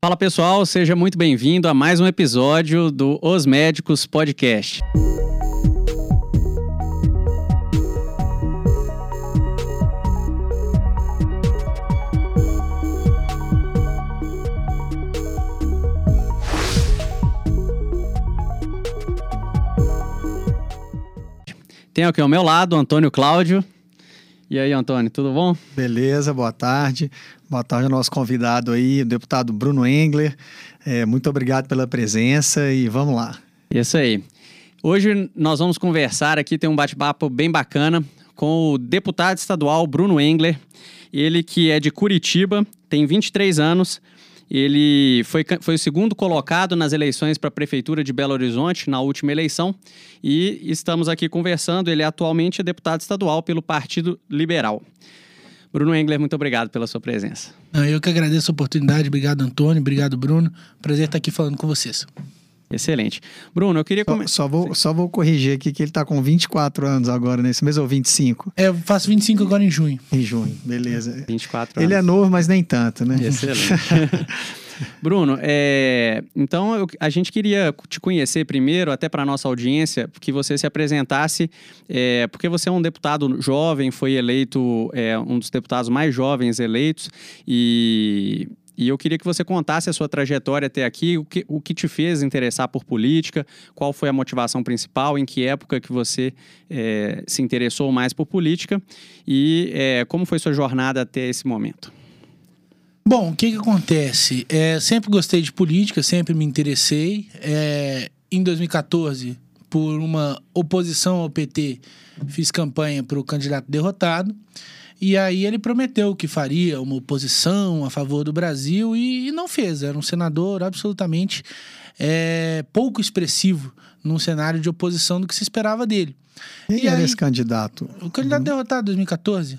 Fala pessoal, seja muito bem-vindo a mais um episódio do Os Médicos Podcast. Tem aqui ao meu lado Antônio Cláudio. E aí, Antônio, tudo bom? Beleza, boa tarde. Boa tarde ao nosso convidado aí, o deputado Bruno Engler. É, muito obrigado pela presença e vamos lá. Isso aí. Hoje nós vamos conversar aqui, tem um bate-papo bem bacana com o deputado estadual Bruno Engler. Ele que é de Curitiba, tem 23 anos, ele foi, foi o segundo colocado nas eleições para a Prefeitura de Belo Horizonte na última eleição e estamos aqui conversando. Ele atualmente é deputado estadual pelo Partido Liberal. Bruno Engler, muito obrigado pela sua presença. Eu que agradeço a oportunidade. Obrigado, Antônio. Obrigado, Bruno. Prazer estar aqui falando com vocês. Excelente. Bruno, eu queria começar. Só, só, vou, só vou corrigir aqui que ele está com 24 anos agora, nesse mês, ou 25? É, eu faço 25 agora em junho. Em junho, beleza. 24 anos. Ele é novo, mas nem tanto, né? Excelente. Bruno, é, então eu, a gente queria te conhecer primeiro, até para a nossa audiência, que você se apresentasse, é, porque você é um deputado jovem, foi eleito é, um dos deputados mais jovens eleitos, e, e eu queria que você contasse a sua trajetória até aqui, o que, o que te fez interessar por política, qual foi a motivação principal, em que época que você é, se interessou mais por política e é, como foi sua jornada até esse momento. Bom, o que, que acontece? É, sempre gostei de política, sempre me interessei. É, em 2014, por uma oposição ao PT, fiz campanha para o candidato derrotado. E aí ele prometeu que faria uma oposição a favor do Brasil e, e não fez. Era um senador absolutamente é, pouco expressivo num cenário de oposição do que se esperava dele. Quem e era aí, esse candidato? O candidato derrotado em 2014.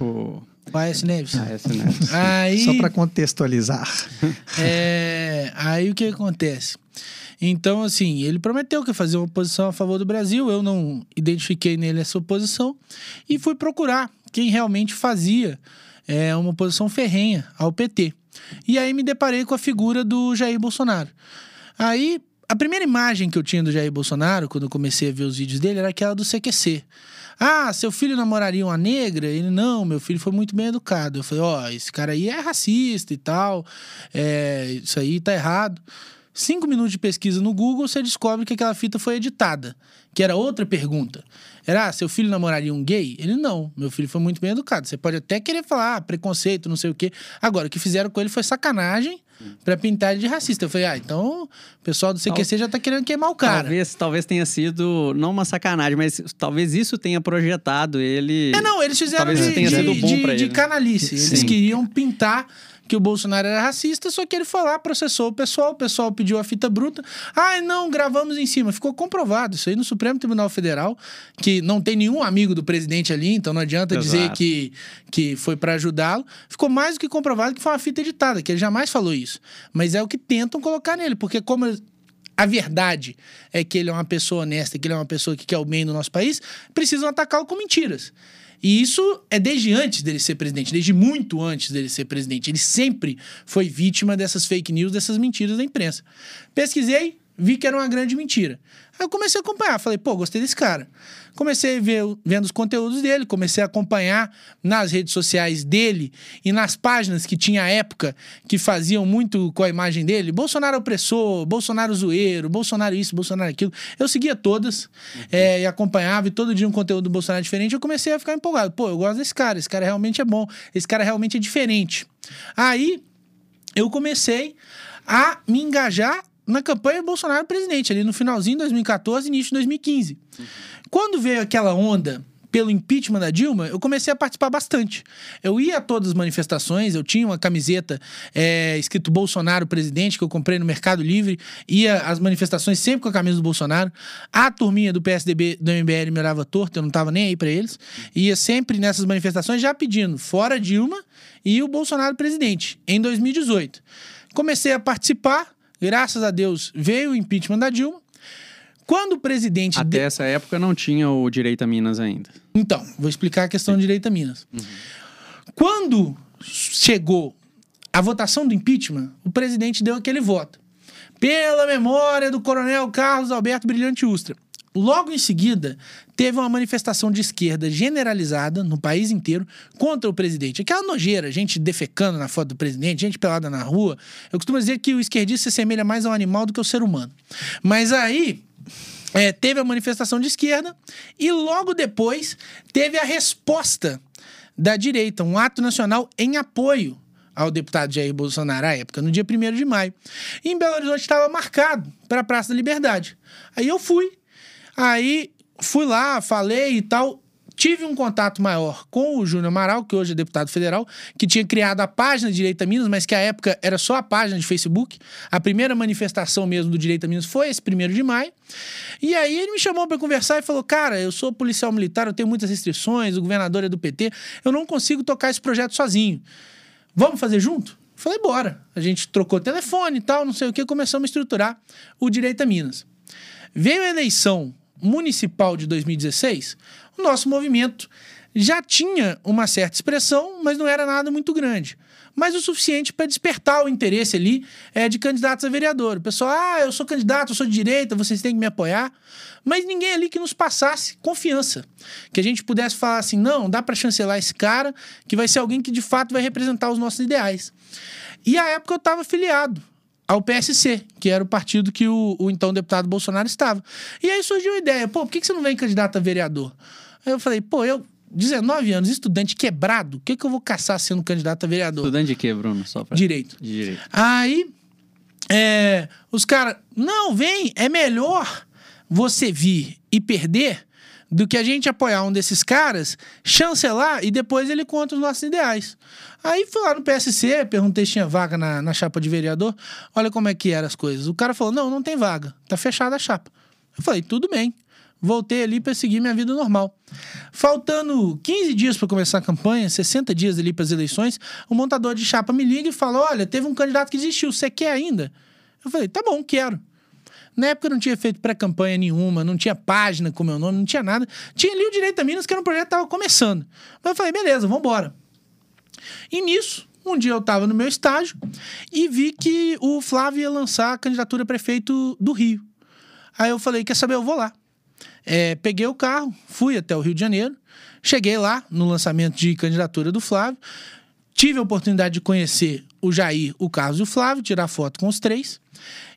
O o Aécio Neves. Aécio Neves. Aí, Só para contextualizar. É, aí o que acontece? Então, assim, ele prometeu que ia fazer uma oposição a favor do Brasil, eu não identifiquei nele essa oposição e fui procurar quem realmente fazia é, uma oposição ferrenha ao PT. E aí me deparei com a figura do Jair Bolsonaro. Aí, a primeira imagem que eu tinha do Jair Bolsonaro, quando eu comecei a ver os vídeos dele, era aquela do CQC. Ah, seu filho namoraria uma negra? Ele, não, meu filho foi muito bem educado. Eu falei, ó, oh, esse cara aí é racista e tal, é, isso aí tá errado. Cinco minutos de pesquisa no Google, você descobre que aquela fita foi editada, que era outra pergunta. Era, ah, seu filho namoraria um gay? Ele, não, meu filho foi muito bem educado. Você pode até querer falar, ah, preconceito, não sei o quê. Agora, o que fizeram com ele foi sacanagem para pintar ele de racista. Eu falei, ah, então o pessoal do CQC Tal... já tá querendo queimar o cara. Talvez, talvez tenha sido, não uma sacanagem, mas talvez isso tenha projetado ele. É, não, eles fizeram talvez de, tenha de, sido bom de, pra ele, de canalice. Eles Sim. queriam pintar que o Bolsonaro era racista, só que ele foi lá, processou o pessoal, o pessoal pediu a fita bruta. Ai, não, gravamos em cima. Ficou comprovado isso aí no Supremo Tribunal Federal, que não tem nenhum amigo do presidente ali, então não adianta Exato. dizer que, que foi para ajudá-lo. Ficou mais do que comprovado que foi uma fita editada, que ele jamais falou isso. Mas é o que tentam colocar nele, porque como a verdade é que ele é uma pessoa honesta, que ele é uma pessoa que quer o bem do nosso país, precisam atacá-lo com mentiras. E isso é desde antes dele ser presidente, desde muito antes dele ser presidente. Ele sempre foi vítima dessas fake news, dessas mentiras da imprensa. Pesquisei, vi que era uma grande mentira. Aí eu comecei a acompanhar, falei, pô, gostei desse cara. Comecei a ver vendo os conteúdos dele, comecei a acompanhar nas redes sociais dele e nas páginas que tinha à época que faziam muito com a imagem dele. Bolsonaro opressor, Bolsonaro zoeiro, Bolsonaro isso, Bolsonaro aquilo. Eu seguia todas uhum. é, e acompanhava e todo dia um conteúdo do Bolsonaro diferente. Eu comecei a ficar empolgado. Pô, eu gosto desse cara, esse cara realmente é bom, esse cara realmente é diferente. Aí eu comecei a me engajar na campanha Bolsonaro presidente, ali no finalzinho de 2014, início de 2015. Uhum. Quando veio aquela onda pelo impeachment da Dilma, eu comecei a participar bastante. Eu ia a todas as manifestações, eu tinha uma camiseta é, escrito Bolsonaro presidente, que eu comprei no Mercado Livre, ia às manifestações sempre com a camisa do Bolsonaro. A turminha do PSDB, do MBL me olhava torto, eu não tava nem aí para eles. Ia sempre nessas manifestações já pedindo fora Dilma e o Bolsonaro presidente, em 2018. Comecei a participar, Graças a Deus veio o impeachment da Dilma. Quando o presidente. Até de... essa época não tinha o direito a Minas ainda. Então, vou explicar a questão Sim. do direito a Minas. Uhum. Quando chegou a votação do impeachment, o presidente deu aquele voto. Pela memória do coronel Carlos Alberto Brilhante Ustra. Logo em seguida, teve uma manifestação de esquerda generalizada no país inteiro contra o presidente. Aquela nojeira, gente defecando na foto do presidente, gente pelada na rua. Eu costumo dizer que o esquerdista se assemelha mais ao animal do que ao ser humano. Mas aí, é, teve a manifestação de esquerda e logo depois teve a resposta da direita, um ato nacional em apoio ao deputado Jair Bolsonaro à época, no dia 1 de maio. E em Belo Horizonte estava marcado para a Praça da Liberdade. Aí eu fui, aí fui lá, falei e tal. Tive um contato maior com o Júnior Amaral, que hoje é deputado federal, que tinha criado a página Direita Minas, mas que à época era só a página de Facebook. A primeira manifestação mesmo do Direita Minas foi esse primeiro de maio. E aí ele me chamou para conversar e falou: Cara, eu sou policial militar, eu tenho muitas restrições, o governador é do PT, eu não consigo tocar esse projeto sozinho. Vamos fazer junto? Falei, bora. A gente trocou telefone e tal, não sei o que, começamos a estruturar o Direita Minas. Veio a eleição municipal de 2016, o nosso movimento já tinha uma certa expressão, mas não era nada muito grande. Mas o suficiente para despertar o interesse ali é, de candidatos a vereador. O pessoal, ah, eu sou candidato, eu sou de direita, vocês têm que me apoiar. Mas ninguém ali que nos passasse confiança. Que a gente pudesse falar assim: não, dá para chancelar esse cara, que vai ser alguém que de fato vai representar os nossos ideais. E à época eu estava afiliado ao PSC, que era o partido que o, o, então deputado Bolsonaro estava. E aí surgiu a ideia, pô, por que, que você não vem candidato a vereador? Aí eu falei, pô, eu, 19 anos, estudante quebrado, o que, que eu vou caçar sendo candidato a vereador? Estudante de quê, Bruno? Só pra... Direito. Direito. Aí, é, os caras, não, vem, é melhor você vir e perder do que a gente apoiar um desses caras, chancelar e depois ele conta os nossos ideais. Aí fui lá no PSC, perguntei se tinha vaga na, na chapa de vereador. Olha como é que eram as coisas. O cara falou: não, não tem vaga, tá fechada a chapa. Eu falei: tudo bem. Voltei ali para seguir minha vida normal. Faltando 15 dias para começar a campanha, 60 dias ali para as eleições, o montador de chapa me liga e fala: Olha, teve um candidato que desistiu, você quer ainda? Eu falei: Tá bom, quero. Na época não tinha feito pré-campanha nenhuma, não tinha página com meu nome, não tinha nada. Tinha ali o Direito a Minas, que era um projeto que estava começando. Mas eu falei, beleza, vamos embora. E nisso, um dia eu estava no meu estágio e vi que o Flávio ia lançar a candidatura a prefeito do Rio. Aí eu falei, quer saber, eu vou lá. É, peguei o carro, fui até o Rio de Janeiro, cheguei lá no lançamento de candidatura do Flávio, tive a oportunidade de conhecer o Jair, o Carlos e o Flávio, tirar foto com os três.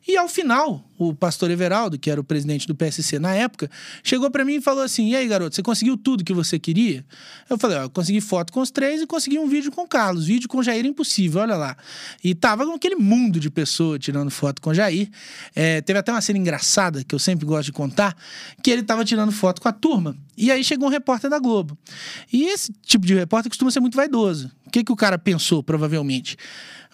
E ao final, o pastor Everaldo, que era o presidente do PSC na época, chegou para mim e falou assim: E aí, garoto, você conseguiu tudo que você queria? Eu falei: Ó, eu consegui foto com os três e consegui um vídeo com o Carlos. Vídeo com o Jair impossível, olha lá. E tava com aquele mundo de pessoas tirando foto com o Jair. É, teve até uma cena engraçada que eu sempre gosto de contar: que ele tava tirando foto com a turma. E aí chegou um repórter da Globo. E esse tipo de repórter costuma ser muito vaidoso. O que, que o cara pensou, provavelmente?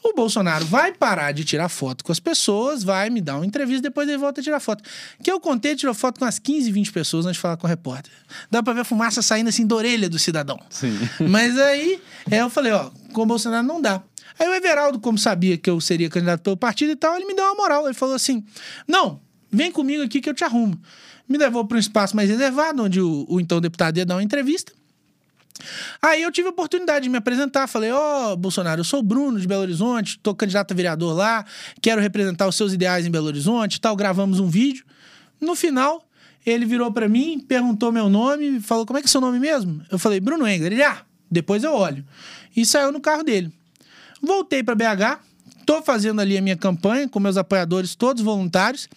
O Bolsonaro vai parar de tirar foto com as pessoas, vai me dar uma entrevista, depois ele volta a tirar foto. Que eu contei, tirou foto com umas 15, 20 pessoas antes de falar com o repórter. Dá pra ver a fumaça saindo assim da orelha do cidadão. Sim. Mas aí, é, eu falei, ó, com o Bolsonaro não dá. Aí o Everaldo, como sabia que eu seria candidato pelo partido e tal, ele me deu uma moral. Ele falou assim: não, vem comigo aqui que eu te arrumo. Me levou para um espaço mais reservado, onde o, o então deputado ia dar uma entrevista. Aí eu tive a oportunidade de me apresentar. Falei: Ó, oh, Bolsonaro, eu sou o Bruno de Belo Horizonte, estou candidato a vereador lá, quero representar os seus ideais em Belo Horizonte tal. Gravamos um vídeo. No final, ele virou para mim, perguntou meu nome, falou: Como é que é seu nome mesmo? Eu falei: Bruno Engler. Ele, ah, depois eu olho. E saiu no carro dele. Voltei para BH, tô fazendo ali a minha campanha com meus apoiadores, todos voluntários.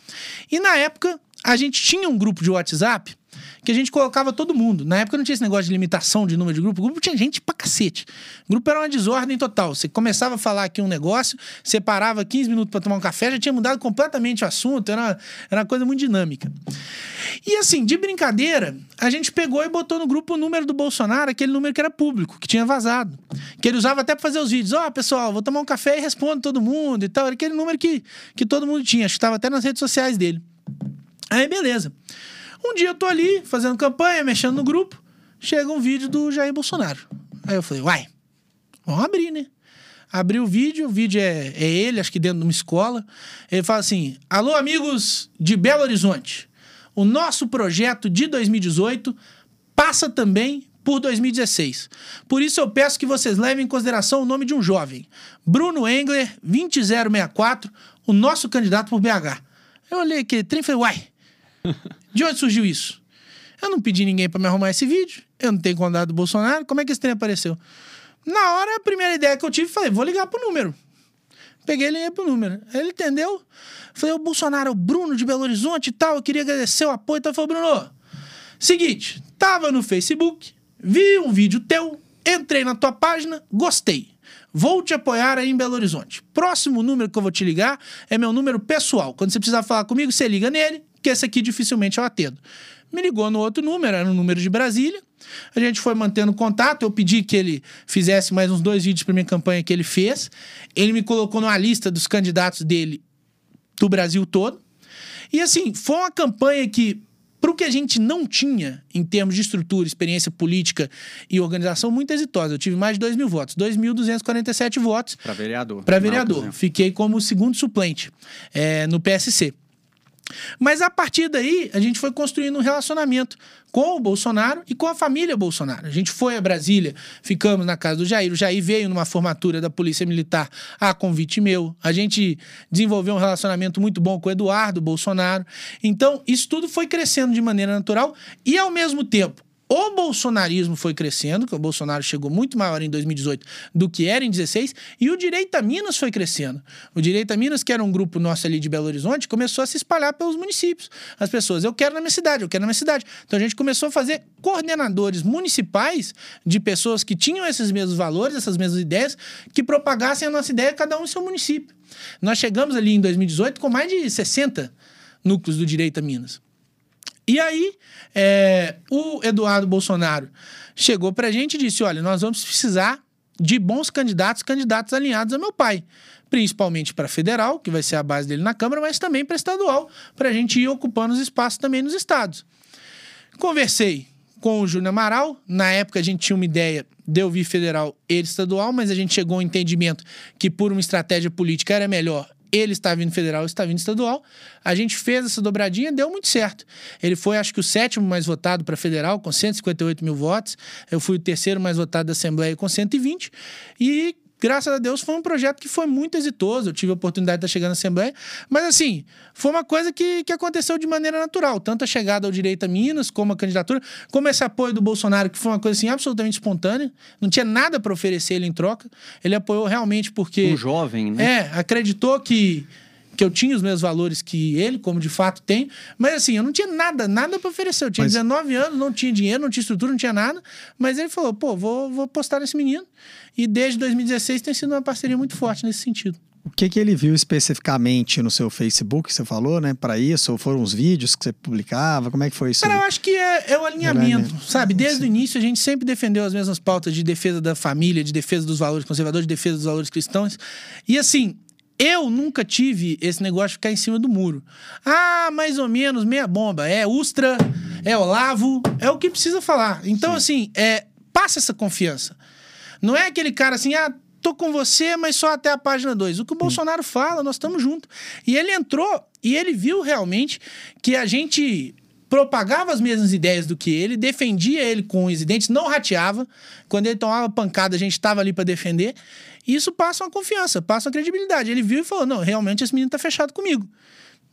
E na época, a gente tinha um grupo de WhatsApp que a gente colocava todo mundo. Na época não tinha esse negócio de limitação de número de grupo. O grupo tinha gente pra cacete. O grupo era uma desordem total. Você começava a falar aqui um negócio, separava 15 minutos para tomar um café, já tinha mudado completamente o assunto. Era, era uma coisa muito dinâmica. E assim, de brincadeira, a gente pegou e botou no grupo o número do Bolsonaro, aquele número que era público, que tinha vazado. Que ele usava até pra fazer os vídeos. Ó, oh, pessoal, vou tomar um café e respondo todo mundo e tal. Era aquele número que, que todo mundo tinha. Acho que estava até nas redes sociais dele. Aí, beleza. Um dia eu tô ali, fazendo campanha, mexendo no grupo, chega um vídeo do Jair Bolsonaro. Aí eu falei, uai, vamos abrir, né? Abri o vídeo, o vídeo é, é ele, acho que dentro de uma escola. Ele fala assim: Alô, amigos de Belo Horizonte. O nosso projeto de 2018 passa também por 2016. Por isso eu peço que vocês levem em consideração o nome de um jovem, Bruno Engler, 20064, o nosso candidato por BH. Eu olhei aquele trem e falei, uai, de onde surgiu isso? Eu não pedi ninguém para me arrumar esse vídeo, eu não tenho contato do Bolsonaro, como é que esse trem apareceu? Na hora, a primeira ideia que eu tive, falei, vou ligar pro número. Peguei e liguei pro número. Ele entendeu. Falei, o Bolsonaro, o Bruno de Belo Horizonte e tal, eu queria agradecer o apoio. Então, falei, Bruno, seguinte, tava no Facebook, vi um vídeo teu, entrei na tua página, gostei. Vou te apoiar aí em Belo Horizonte. Próximo número que eu vou te ligar é meu número pessoal. Quando você precisar falar comigo, você liga nele, que esse aqui dificilmente eu atendo. Me ligou no outro número, era no número de Brasília. A gente foi mantendo contato. Eu pedi que ele fizesse mais uns dois vídeos para minha campanha que ele fez. Ele me colocou numa lista dos candidatos dele do Brasil todo. E assim, foi uma campanha que para o que a gente não tinha em termos de estrutura, experiência política e organização, muito exitosa. Eu tive mais de 2 mil votos, 2.247 votos. Para vereador. Para vereador. Fiquei como segundo suplente é, no PSC. Mas a partir daí, a gente foi construindo um relacionamento com o Bolsonaro e com a família Bolsonaro. A gente foi a Brasília, ficamos na casa do Jair. O Jair veio numa formatura da Polícia Militar a convite meu. A gente desenvolveu um relacionamento muito bom com o Eduardo Bolsonaro. Então, isso tudo foi crescendo de maneira natural e, ao mesmo tempo, o bolsonarismo foi crescendo, que o Bolsonaro chegou muito maior em 2018 do que era em 16, e o Direito a Minas foi crescendo. O Direito a Minas, que era um grupo nosso ali de Belo Horizonte, começou a se espalhar pelos municípios. As pessoas, eu quero na minha cidade, eu quero na minha cidade. Então a gente começou a fazer coordenadores municipais de pessoas que tinham esses mesmos valores, essas mesmas ideias, que propagassem a nossa ideia, cada um em seu município. Nós chegamos ali em 2018 com mais de 60 núcleos do Direito a Minas. E aí, é, o Eduardo Bolsonaro chegou para a gente e disse: olha, nós vamos precisar de bons candidatos, candidatos alinhados a meu pai. Principalmente para federal, que vai ser a base dele na Câmara, mas também para estadual, para a gente ir ocupando os espaços também nos estados. Conversei com o Júnior Amaral. Na época a gente tinha uma ideia de eu vir federal e estadual, mas a gente chegou ao entendimento que, por uma estratégia política, era melhor ele está vindo federal, está vindo estadual. A gente fez essa dobradinha, deu muito certo. Ele foi, acho que, o sétimo mais votado para federal, com 158 mil votos. Eu fui o terceiro mais votado da Assembleia, com 120. E graças a Deus, foi um projeto que foi muito exitoso. Eu tive a oportunidade de estar chegando na Assembleia. Mas, assim, foi uma coisa que, que aconteceu de maneira natural. Tanto a chegada ao direito a Minas, como a candidatura, como esse apoio do Bolsonaro, que foi uma coisa, assim, absolutamente espontânea. Não tinha nada para oferecer ele em troca. Ele apoiou realmente porque... Um jovem, né? É, acreditou que que eu tinha os meus valores que ele, como de fato tem, mas assim, eu não tinha nada, nada para oferecer. Eu tinha mas... 19 anos, não tinha dinheiro, não tinha estrutura, não tinha nada, mas ele falou: pô, vou, vou postar nesse menino. E desde 2016 tem sido uma parceria muito forte nesse sentido. O que, que ele viu especificamente no seu Facebook, você falou, né, para isso? Ou foram os vídeos que você publicava? Como é que foi isso? Cara, eu acho que é, é o alinhamento, sabe? Desde o início a gente sempre defendeu as mesmas pautas de defesa da família, de defesa dos valores conservadores, de defesa dos valores cristãos. E assim, eu nunca tive esse negócio de ficar em cima do muro. Ah, mais ou menos, meia bomba. É Ustra, é Olavo, é o que precisa falar. Então, Sim. assim, é, passa essa confiança. Não é aquele cara assim, ah, tô com você, mas só até a página 2. O que o. Bolsonaro fala, nós estamos juntos. E ele entrou e ele viu realmente que a gente propagava as mesmas ideias do que ele, defendia ele com os dentes, não rateava. Quando ele tomava pancada, a gente estava ali para defender. E isso passa uma confiança, passa uma credibilidade. Ele viu e falou: não, realmente esse menino está fechado comigo.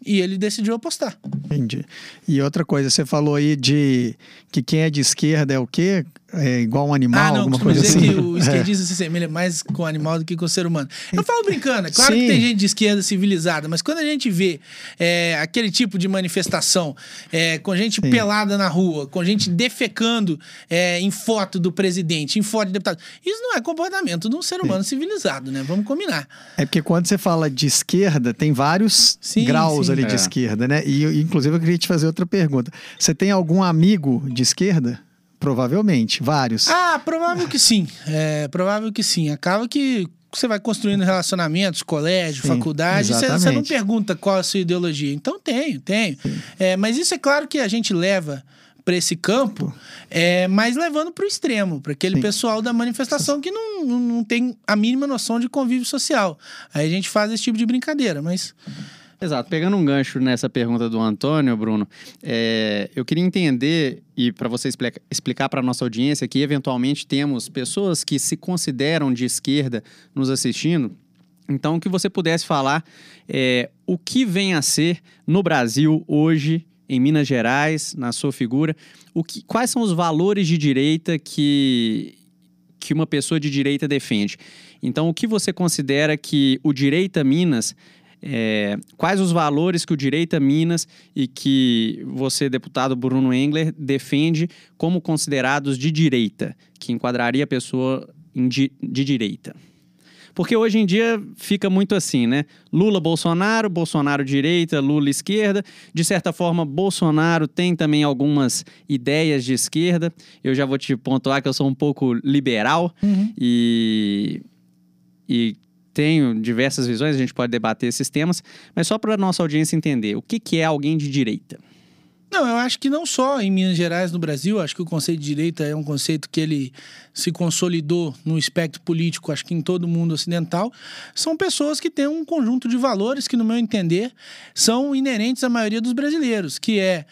E ele decidiu apostar. Entendi. E outra coisa, você falou aí de que quem é de esquerda é o quê? É igual um animal, ah, não, alguma coisa dizer assim. que o esquerdista é. se assemelha mais com o animal do que com o ser humano. Eu falo brincando, é claro Sim. que tem gente de esquerda civilizada, mas quando a gente vê é, aquele tipo de manifestação, é, com gente Sim. pelada na rua, com gente defecando é, em foto do presidente, em foto de deputado, isso não é comportamento de um ser humano Sim. civilizado, né? Vamos combinar. É porque quando você fala de esquerda, tem vários graus ali de é. esquerda, né? E inclusive eu queria te fazer outra pergunta. Você tem algum amigo de esquerda? Provavelmente, vários. Ah, provável que sim. É, provável que sim. Acaba que você vai construindo relacionamentos, colégio, sim, faculdade, você, você, não pergunta qual a sua ideologia. Então, tenho, tenho. É, mas isso é claro que a gente leva para esse campo, é, mas levando para o extremo, para aquele sim. pessoal da manifestação que não, não tem a mínima noção de convívio social. Aí a gente faz esse tipo de brincadeira, mas Exato. Pegando um gancho nessa pergunta do Antônio, Bruno, é, eu queria entender, e para você explica, explicar para a nossa audiência, que eventualmente temos pessoas que se consideram de esquerda nos assistindo. Então, que você pudesse falar é, o que vem a ser no Brasil hoje, em Minas Gerais, na sua figura, o que, quais são os valores de direita que, que uma pessoa de direita defende? Então, o que você considera que o Direita Minas é, quais os valores que o Direita Minas e que você, deputado Bruno Engler, defende como considerados de direita, que enquadraria a pessoa de, de direita? Porque hoje em dia fica muito assim, né? Lula, Bolsonaro, Bolsonaro direita, Lula esquerda. De certa forma, Bolsonaro tem também algumas ideias de esquerda. Eu já vou te pontuar que eu sou um pouco liberal uhum. e, e tenho diversas visões, a gente pode debater esses temas, mas só para a nossa audiência entender, o que, que é alguém de direita? Não, eu acho que não só em Minas Gerais, no Brasil, acho que o conceito de direita é um conceito que ele se consolidou no espectro político, acho que em todo o mundo ocidental, são pessoas que têm um conjunto de valores que, no meu entender, são inerentes à maioria dos brasileiros, que é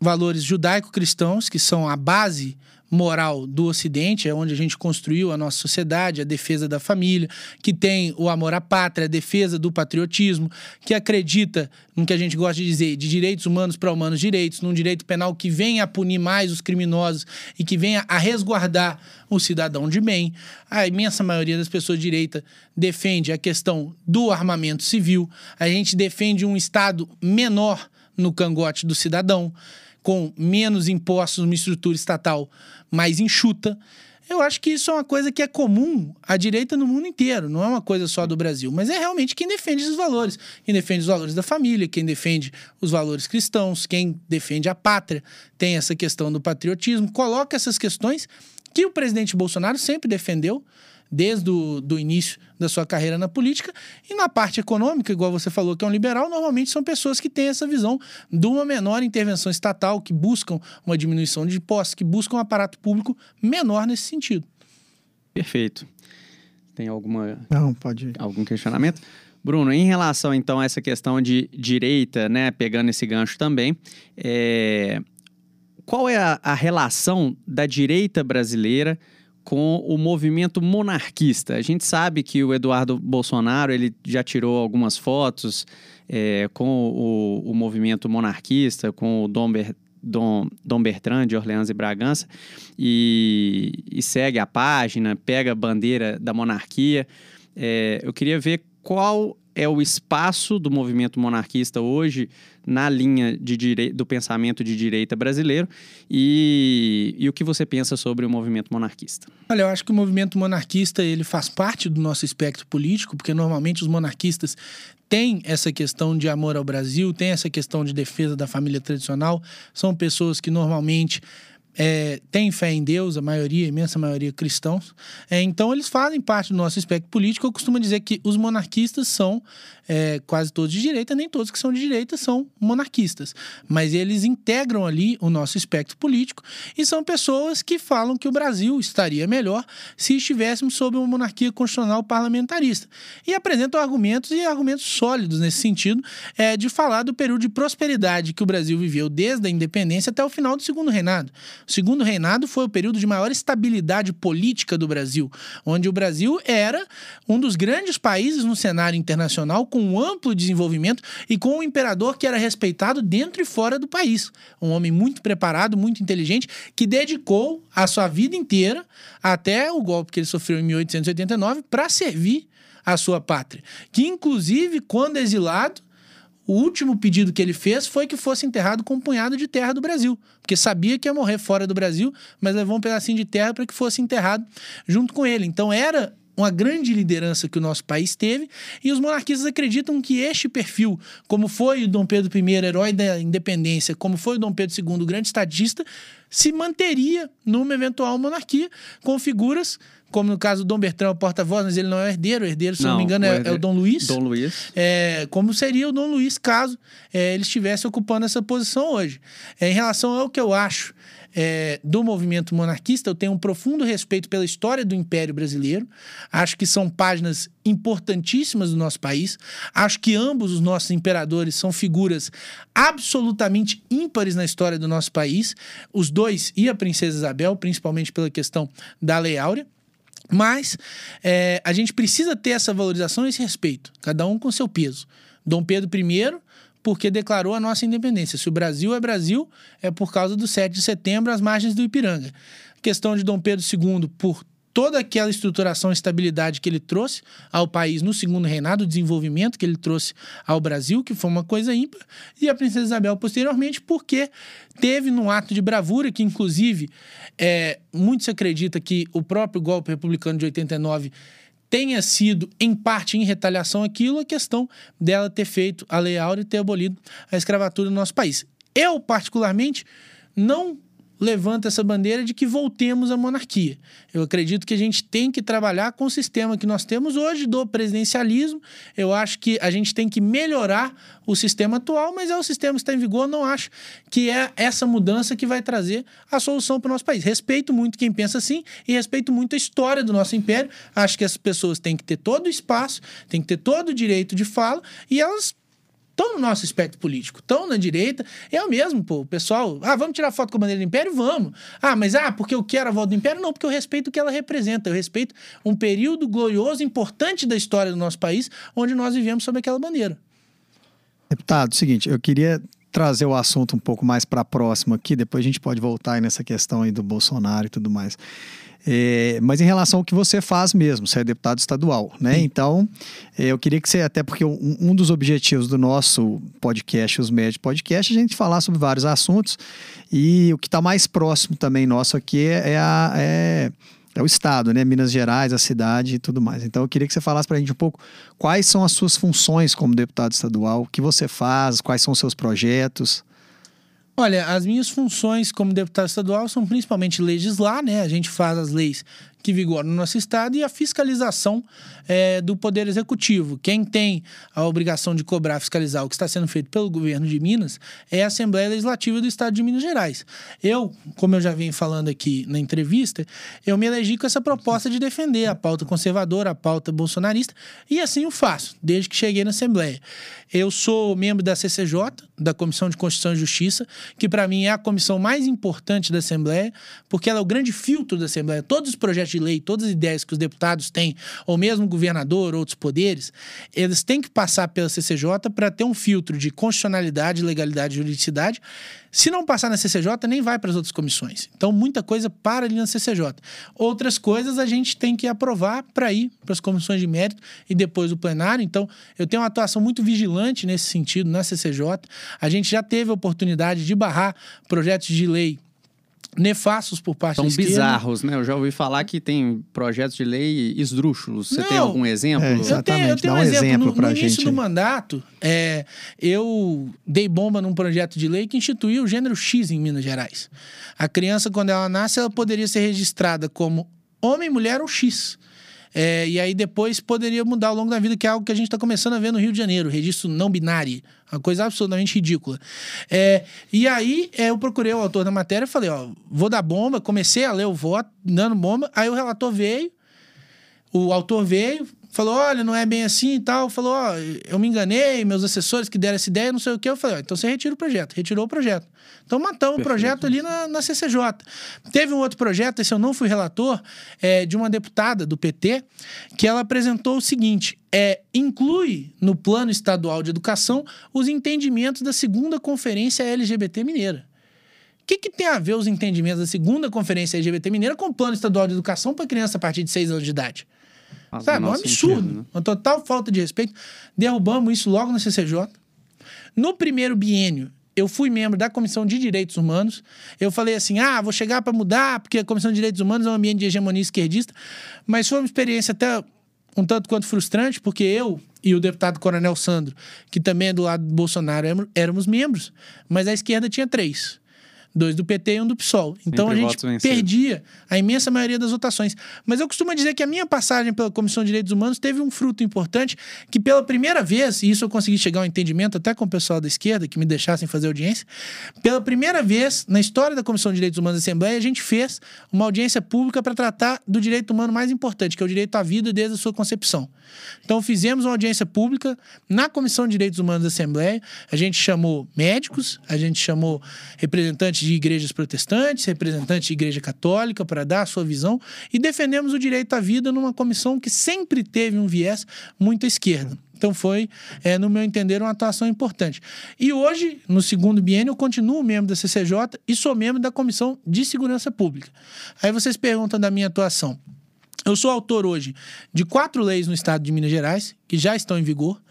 valores judaico-cristãos, que são a base moral do Ocidente, é onde a gente construiu a nossa sociedade, a defesa da família, que tem o amor à pátria, a defesa do patriotismo, que acredita no que a gente gosta de dizer, de direitos humanos para humanos direitos, num direito penal que venha a punir mais os criminosos e que venha a resguardar o cidadão de bem. A imensa maioria das pessoas de direita defende a questão do armamento civil. A gente defende um Estado menor no cangote do cidadão com menos impostos, uma estrutura estatal mais enxuta. Eu acho que isso é uma coisa que é comum à direita no mundo inteiro, não é uma coisa só do Brasil, mas é realmente quem defende esses valores. Quem defende os valores da família, quem defende os valores cristãos, quem defende a pátria, tem essa questão do patriotismo, coloca essas questões que o presidente Bolsonaro sempre defendeu desde o do início da sua carreira na política. E na parte econômica, igual você falou, que é um liberal, normalmente são pessoas que têm essa visão de uma menor intervenção estatal, que buscam uma diminuição de impostos, que buscam um aparato público menor nesse sentido. Perfeito. Tem alguma Não, pode ir. algum questionamento? Bruno, em relação então a essa questão de direita, né, pegando esse gancho também, é... qual é a, a relação da direita brasileira com o movimento monarquista. A gente sabe que o Eduardo Bolsonaro ele já tirou algumas fotos é, com o, o, movimento monarquista, com o Dom, Ber, Dom, Dom Bertrand de Orleans e Bragança, e, e, segue a página, pega a bandeira da monarquia. É, eu queria ver qual é o espaço do movimento monarquista hoje na linha de do pensamento de direita brasileiro e, e o que você pensa sobre o movimento monarquista? Olha, eu acho que o movimento monarquista ele faz parte do nosso espectro político, porque normalmente os monarquistas têm essa questão de amor ao Brasil, têm essa questão de defesa da família tradicional, são pessoas que normalmente é, tem fé em Deus, a maioria, a imensa maioria cristãos. É, então, eles fazem parte do nosso espectro político. Eu costumo dizer que os monarquistas são é, quase todos de direita, nem todos que são de direita são monarquistas. Mas eles integram ali o nosso espectro político e são pessoas que falam que o Brasil estaria melhor se estivéssemos sob uma monarquia constitucional parlamentarista. E apresentam argumentos e argumentos sólidos nesse sentido é, de falar do período de prosperidade que o Brasil viveu desde a independência até o final do segundo reinado. O segundo reinado foi o período de maior estabilidade política do Brasil, onde o Brasil era um dos grandes países no cenário internacional com um amplo desenvolvimento e com um imperador que era respeitado dentro e fora do país. Um homem muito preparado, muito inteligente, que dedicou a sua vida inteira, até o golpe que ele sofreu em 1889, para servir a sua pátria. Que, inclusive, quando exilado, o último pedido que ele fez foi que fosse enterrado com um punhado de terra do Brasil, porque sabia que ia morrer fora do Brasil, mas levou um pedacinho de terra para que fosse enterrado junto com ele. Então era uma grande liderança que o nosso país teve, e os monarquistas acreditam que este perfil, como foi o Dom Pedro I, herói da independência, como foi o Dom Pedro II, grande estadista, se manteria numa eventual monarquia com figuras como no caso do Dom Bertrão, porta-voz, mas ele não é herdeiro, o herdeiro, se não, não me engano, é, é, o Dom Luiz. Dom Luiz. É, como seria o Dom Luiz caso é, ele estivesse ocupando essa posição hoje. É, em relação ao que eu acho é, do movimento monarquista, eu tenho um profundo respeito pela história do Império Brasileiro. Acho que são páginas importantíssimas do nosso país. Acho que ambos os nossos imperadores são figuras absolutamente ímpares na história do nosso país. Os dois e a Princesa Isabel, principalmente pela questão da Lei Áurea. Mas é, a gente precisa ter essa valorização e esse respeito, cada um com seu peso. Dom Pedro I porque declarou a nossa independência. Se o Brasil é Brasil, é por causa do 7 de setembro, às margens do Ipiranga. A questão de Dom Pedro II, por toda aquela estruturação e estabilidade que ele trouxe ao país no segundo reinado, o desenvolvimento que ele trouxe ao Brasil, que foi uma coisa ímpar, e a princesa Isabel posteriormente, porque teve num ato de bravura, que inclusive é, muito se acredita que o próprio golpe republicano de 89 tenha sido, em parte, em retaliação àquilo, a questão dela ter feito a Lei Áurea e ter abolido a escravatura no nosso país. Eu, particularmente, não levanta essa bandeira de que voltemos à monarquia. Eu acredito que a gente tem que trabalhar com o sistema que nós temos hoje do presidencialismo. Eu acho que a gente tem que melhorar o sistema atual, mas é o sistema que está em vigor. Não acho que é essa mudança que vai trazer a solução para o nosso país. Respeito muito quem pensa assim e respeito muito a história do nosso império. Acho que as pessoas têm que ter todo o espaço, têm que ter todo o direito de fala e elas estão no nosso espectro político, estão na direita. O mesmo, pô. O pessoal, ah, vamos tirar foto com a bandeira do Império? Vamos. Ah, mas ah, porque eu quero a volta do Império? Não, porque eu respeito o que ela representa. Eu respeito um período glorioso, importante da história do nosso país, onde nós vivemos sob aquela bandeira. Deputado, seguinte, eu queria trazer o assunto um pouco mais para próximo aqui, depois a gente pode voltar aí nessa questão aí do Bolsonaro e tudo mais. É, mas em relação ao que você faz mesmo, você é deputado estadual, né? Sim. Então, é, eu queria que você, até porque um, um, dos objetivos do nosso podcast, os Médios Podcast, é a gente falar sobre vários assuntos e o que está mais próximo também nosso aqui é, é, a, é, é, o estado, né? Minas Gerais, a cidade e tudo mais. Então, eu queria que você falasse para a gente um pouco quais são as suas funções como deputado estadual, o que você faz, quais são os seus projetos. Olha, as minhas funções como deputado estadual são principalmente legislar, né? A gente faz as leis que vigoram no nosso estado e a fiscalização é, do Poder Executivo. Quem tem a obrigação de cobrar, fiscalizar o que está sendo feito pelo governo de Minas é a Assembleia Legislativa do Estado de Minas Gerais. Eu, como eu já vim falando aqui na entrevista, eu me elegi com essa proposta de defender a pauta conservadora, a pauta bolsonarista, e assim o faço, desde que cheguei na Assembleia. Eu sou membro da CCJ, da Comissão de Constituição e Justiça, que para mim é a comissão mais importante da Assembleia, porque ela é o grande filtro da Assembleia. Todos os projetos de lei, todas as ideias que os deputados têm, ou mesmo governador, outros poderes, eles têm que passar pela CCJ para ter um filtro de constitucionalidade, legalidade e juridicidade. Se não passar na CCJ, nem vai para as outras comissões. Então, muita coisa para ali na CCJ. Outras coisas a gente tem que aprovar para ir para as comissões de mérito e depois o plenário. Então, eu tenho uma atuação muito vigilante nesse sentido na CCJ. A gente já teve a oportunidade de barrar projetos de lei nefastos por parte São da esquerda. bizarros, né? Eu já ouvi falar que tem projetos de lei esdrúxulos. Você Não, tem algum exemplo? É, exatamente. Eu tenho, eu tenho Dá um, exemplo. exemplo no, no início gente. do mandato, é, eu dei bomba num projeto de lei que instituiu o gênero X em Minas Gerais. A criança, quando ela nasce, ela poderia ser registrada como homem, mulher ou X. É, e aí depois poderia mudar ao longo da vida, que é algo que a gente está começando a ver no Rio de Janeiro, registro não binário. Uma coisa absolutamente ridícula. É, e aí é, eu procurei o autor da matéria e falei, ó, vou dar bomba, comecei a ler o voto, dando bomba, aí o relator veio, o autor veio, falou: olha, não é bem assim e tal. Falou: ó, eu me enganei, meus assessores que deram essa ideia, não sei o que. Eu falei: ó, então você retira o projeto. Retirou o projeto. Então matamos o projeto ali na, na CCJ. Teve um outro projeto, esse eu não fui relator, é, de uma deputada do PT, que ela apresentou o seguinte: é, inclui no plano estadual de educação os entendimentos da segunda conferência LGBT mineira. O que, que, tem a ver os entendimentos da segunda conferência LGBT mineira com o plano estadual de educação para criança a partir de 6 anos de idade? Sabe, é um absurdo. Sentido, né? Uma total falta de respeito. Derrubamos isso logo na CCJ. No primeiro biênio, eu fui membro da Comissão de Direitos Humanos. Eu falei assim: ah, vou chegar para mudar, porque a Comissão de Direitos Humanos é um ambiente de hegemonia esquerdista. Mas foi uma experiência até um tanto quanto frustrante, porque eu e o deputado Coronel Sandro, que também é do lado do Bolsonaro, éramos membros, mas a esquerda tinha três. Dois do PT e um do PSOL. Então Sempre a gente perdia a imensa maioria das votações. Mas eu costumo dizer que a minha passagem pela Comissão de Direitos Humanos teve um fruto importante, que pela primeira vez, e isso eu consegui chegar ao entendimento até com o pessoal da esquerda, que me deixassem fazer audiência, pela primeira vez na história da Comissão de Direitos Humanos da Assembleia, a gente fez uma audiência pública para tratar do direito humano mais importante, que é o direito à vida desde a sua concepção. Então fizemos uma audiência pública na Comissão de Direitos Humanos da Assembleia, a gente chamou médicos, a gente chamou representantes de igrejas protestantes, representantes de igreja católica para dar a sua visão e defendemos o direito à vida numa comissão que sempre teve um viés muito à esquerda. Então foi, é, no meu entender, uma atuação importante. E hoje, no segundo biênio, eu continuo membro da CCJ e sou membro da Comissão de Segurança Pública. Aí vocês perguntam da minha atuação. Eu sou autor hoje de quatro leis no estado de Minas Gerais, que já estão em vigor.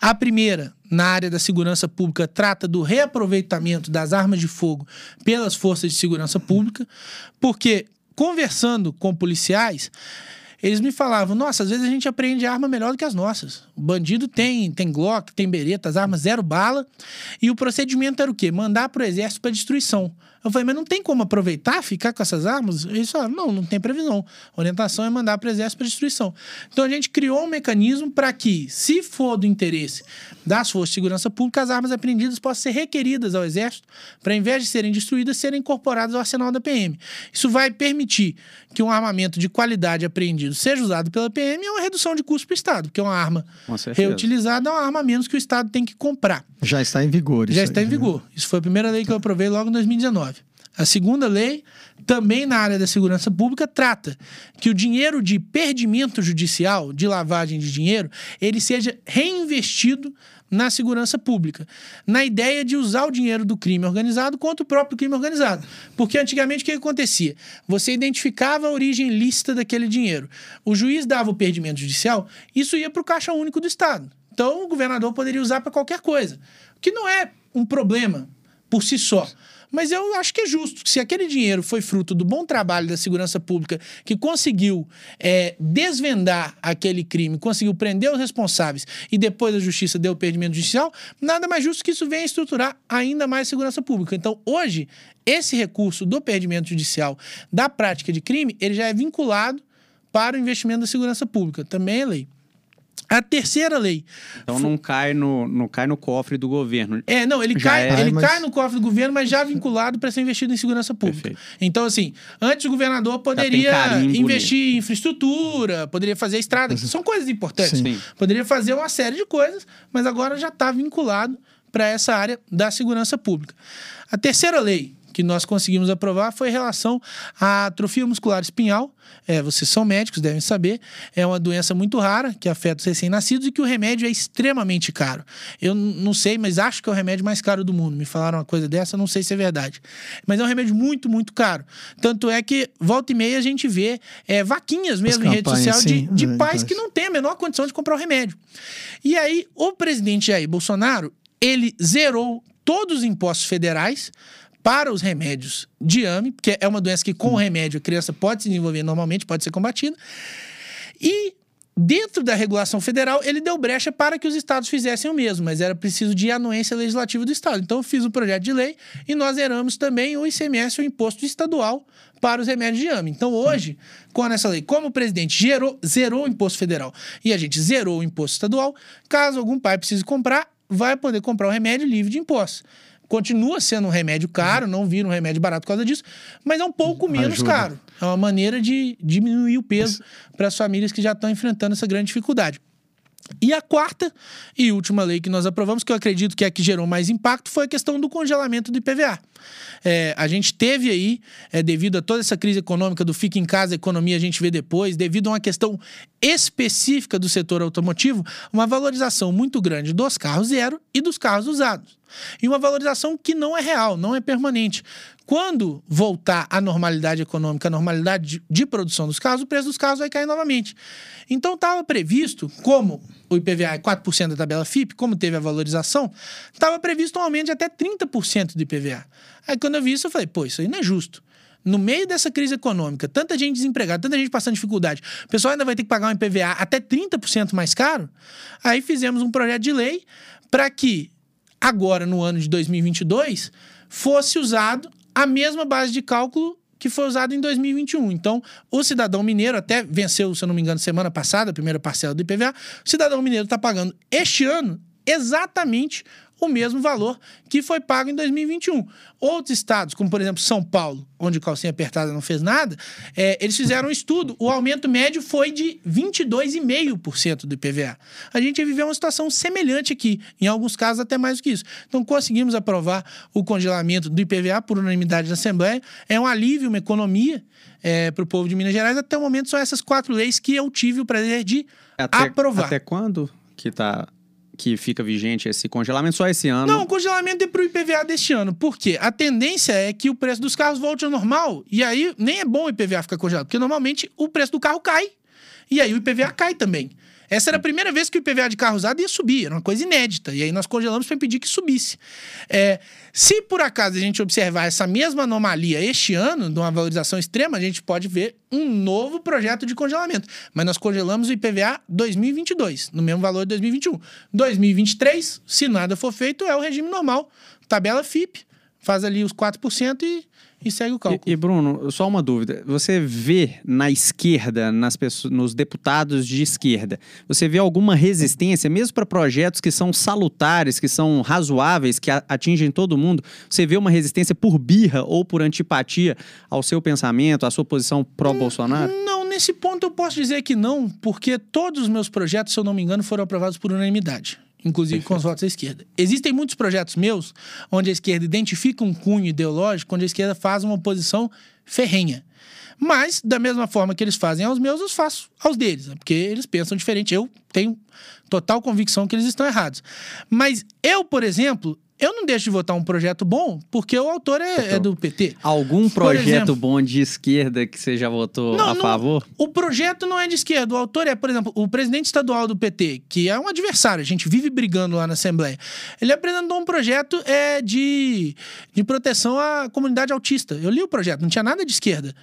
A primeira, na área da segurança pública, trata do reaproveitamento das armas de fogo pelas forças de segurança pública, porque conversando com policiais, eles me falavam: nossa, às vezes a gente apreende arma melhor do que as nossas. O bandido tem, tem Glock, tem bereta, as armas zero bala. E o procedimento era o quê? Mandar para o exército para destruição. Eu falei, mas não tem como aproveitar, ficar com essas armas? Eles falaram, não, não tem previsão. A orientação é mandar para o exército para destruição. Então a gente criou um mecanismo para que, se for do interesse das forças de segurança pública, as armas apreendidas possam ser requeridas ao exército para, em vez de serem destruídas, serem incorporadas ao arsenal da PM. Isso vai permitir que um armamento de qualidade apreendido seja usado pela PM é uma redução de custo para o Estado, porque é uma arma reutilizada, é uma arma menos que o Estado tem que comprar. Já está em vigor. Já está aí, em vigor. Isso foi a primeira lei que eu aprovei logo em 2019. A segunda lei, também na área da segurança pública, trata que o dinheiro de perdimento judicial, de lavagem de dinheiro, ele seja reinvestido na segurança pública, na ideia de usar o dinheiro do crime organizado contra o próprio crime organizado. Porque antigamente o que acontecia? Você identificava a origem lícita daquele dinheiro. O juiz dava o perdimento judicial, isso ia para o Caixa Único do Estado. Então o governador poderia usar para qualquer coisa, que não é um problema por si só. Mas eu acho que é justo. Se aquele dinheiro foi fruto do bom trabalho da segurança pública, que conseguiu é, desvendar aquele crime, conseguiu prender os responsáveis e depois a justiça deu o perdimento judicial, nada mais justo que isso venha estruturar ainda mais segurança pública. Então, hoje, esse recurso do perdimento judicial da prática de crime, ele já é vinculado para o investimento da segurança pública. Também é lei. A terceira lei. Então não cai no, não cai no cofre do governo. É, não, ele, cai, é, ele mas... cai no cofre do governo, mas já vinculado para ser investido em segurança pública. Perfeito. Então, assim, antes o governador poderia investir em infraestrutura, poderia fazer estradas. São coisas importantes. Sim. Poderia fazer uma série de coisas, mas agora já está vinculado para essa área da segurança pública. A terceira lei, que nós conseguimos aprovar foi em relação à atrofia muscular espinhal. É, vocês são médicos, devem saber. É uma doença muito rara que afeta os recém-nascidos e que o remédio é extremamente caro. Eu não sei, mas acho que é o remédio mais caro do mundo. Me falaram uma coisa dessa, não sei se é verdade. Mas é um remédio muito, muito caro. Tanto é que, volta e meia, a gente vê é, vaquinhas mesmo em rede social de, de é, pais que não têm a menor condição de comprar o remédio. E aí, o presidente Jair Bolsonaro, ele zerou todos os impostos federais para os remédios de AME, porque é uma doença que com o remédio a criança pode se desenvolver normalmente, pode ser combatida. E dentro da regulação federal, ele deu brecha para que os estados fizessem o mesmo, mas era preciso de anuência legislativa do estado. Então, eu fiz o um projeto de lei e nós zeramos também o ICMS, o imposto estadual, para os remédios de AME. Então, hoje, com essa lei, como o presidente gerou, zerou o imposto federal e a gente zerou o imposto estadual, caso algum pai precise comprar, vai poder comprar o remédio livre de impostos. Continua sendo um remédio caro, não vira um remédio barato por causa disso, mas é um pouco menos Ajuda. caro. É uma maneira de diminuir o peso para as famílias que já estão enfrentando essa grande dificuldade. E a quarta e última lei que nós aprovamos, que eu acredito que é a que gerou mais impacto, foi a questão do congelamento do IPVA. É, a gente teve aí, é, devido a toda essa crise econômica do fica em casa, economia a gente vê depois, devido a uma questão específica do setor automotivo, uma valorização muito grande dos carros zero e dos carros usados. E uma valorização que não é real, não é permanente. Quando voltar à normalidade econômica, à normalidade de, produção dos carros, o preço dos carros vai cair novamente. Então estava previsto, como o IPVA é 4% da tabela FIP, como teve a valorização, estava previsto um aumento de até 30% do IPVA. Aí quando eu vi isso, eu falei, pô, isso aí não é justo no meio dessa crise econômica, tanta gente desempregada, tanta gente passando dificuldade, o pessoal ainda vai ter que pagar um IPVA até 30% mais caro. Aí fizemos um projeto de lei para que, agora no ano de 2022, fosse usado a mesma base de cálculo que foi usada em 2021. Então, o cidadão mineiro até venceu, se eu não me engano, semana passada, a primeira parcela do IPVA. O cidadão mineiro está pagando este ano exatamente o mesmo valor que foi pago em 2021. Outros estados, como por exemplo São Paulo, onde o calcinha apertada não fez nada, é, eles fizeram um estudo. O aumento médio foi de 22,5% do IPVA. A gente viveu uma situação semelhante aqui, em alguns casos até mais do que isso. Então conseguimos aprovar o congelamento do IPVA por unanimidade da Assembleia. É um alívio, uma economia é, para o povo de Minas Gerais. Até o momento são essas quatro leis que eu tive o prazer de até, aprovar. Até quando que está que fica vigente esse congelamento só esse ano? Não, o congelamento é para o IPVA deste ano. Por quê? A tendência é que o preço dos carros volte ao normal. E aí nem é bom o IPVA ficar congelado, porque normalmente o preço do carro cai. E aí o IPVA cai também. Essa era a primeira vez que o IPVA de carro usado ia subir, era uma coisa inédita. E aí nós congelamos para impedir que subisse. É, se por acaso a gente observar essa mesma anomalia este ano, de uma valorização extrema, a gente pode ver um novo projeto de congelamento. Mas nós congelamos o IPVA 2022, no mesmo valor de 2021. 2023, se nada for feito, é o regime normal. Tabela FIP, faz ali os 4% e e segue o cálculo. E, e, Bruno, só uma dúvida. Você vê na esquerda, nas pessoas, nos deputados de esquerda, você vê alguma resistência, mesmo para projetos que são salutares, que são razoáveis, que atingem todo mundo? Você vê uma resistência por birra ou por antipatia ao seu pensamento, à sua posição pró-Bolsonaro? Não, nesse ponto eu posso dizer que não, porque todos os meus projetos, se eu não me engano, foram aprovados por unanimidade inclusive com os votos da esquerda. Existem muitos projetos meus onde a esquerda identifica um cunho ideológico, onde a esquerda faz uma oposição ferrenha. Mas, da mesma forma que eles fazem aos meus, eu faço aos deles, né? porque eles pensam diferente. Eu tenho total convicção que eles estão errados. Mas eu, por exemplo, eu não deixo de votar um projeto bom porque o autor é, então, é do PT. Algum projeto exemplo, bom de esquerda que você já votou não, a não, favor? O projeto não é de esquerda. O autor é, por exemplo, o presidente estadual do PT, que é um adversário, a gente vive brigando lá na Assembleia. Ele apresentou um projeto é, de, de proteção à comunidade autista. Eu li o projeto, não tinha nada de esquerda.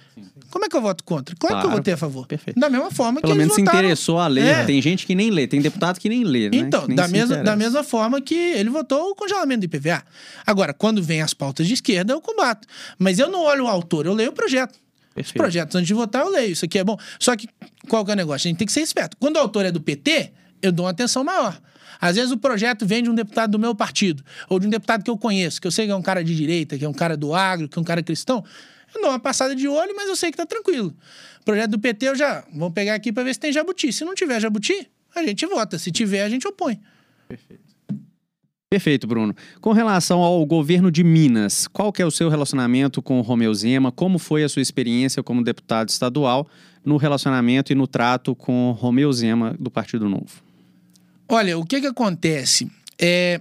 Como é que eu voto contra? Claro, claro. que eu votei a favor. Perfeito. Da mesma forma Pelo que menos se interessou a ler. É. Tem gente que nem lê, tem deputado que nem lê. Né? Então, da mesma, da mesma forma que ele votou o congelamento do IPVA. Agora, quando vem as pautas de esquerda, eu combato. Mas eu não olho o autor, eu leio o projeto. Perfeito. Os projetos, antes de votar, eu leio. Isso aqui é bom. Só que, qual que é o negócio? A gente tem que ser esperto. Quando o autor é do PT, eu dou uma atenção maior. Às vezes o projeto vem de um deputado do meu partido, ou de um deputado que eu conheço, que eu sei que é um cara de direita, que é um cara do agro, que é um cara cristão. Eu dou uma passada de olho, mas eu sei que tá tranquilo. O projeto do PT eu já. Vamos pegar aqui para ver se tem jabuti. Se não tiver jabuti, a gente vota. Se tiver, a gente opõe. Perfeito. Perfeito, Bruno. Com relação ao governo de Minas, qual que é o seu relacionamento com o Romeu Zema? Como foi a sua experiência como deputado estadual no relacionamento e no trato com o Romeu Zema do Partido Novo? Olha, o que que acontece? É,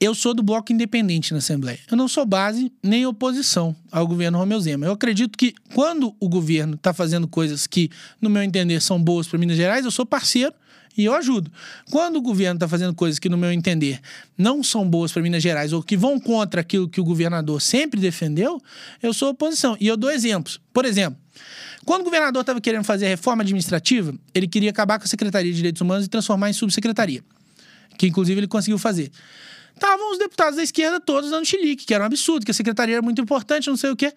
eu sou do bloco independente na Assembleia. Eu não sou base nem oposição ao governo Romeu Zema. Eu acredito que quando o governo está fazendo coisas que, no meu entender, são boas para Minas Gerais, eu sou parceiro e eu ajudo. Quando o governo está fazendo coisas que, no meu entender, não são boas para Minas Gerais ou que vão contra aquilo que o governador sempre defendeu, eu sou oposição. E eu dou exemplos. Por exemplo, quando o governador estava querendo fazer a reforma administrativa, ele queria acabar com a Secretaria de Direitos Humanos e transformar em subsecretaria, que inclusive ele conseguiu fazer. Estavam os deputados da esquerda todos dando chilique, que era um absurdo, que a secretaria era muito importante, não sei o quê.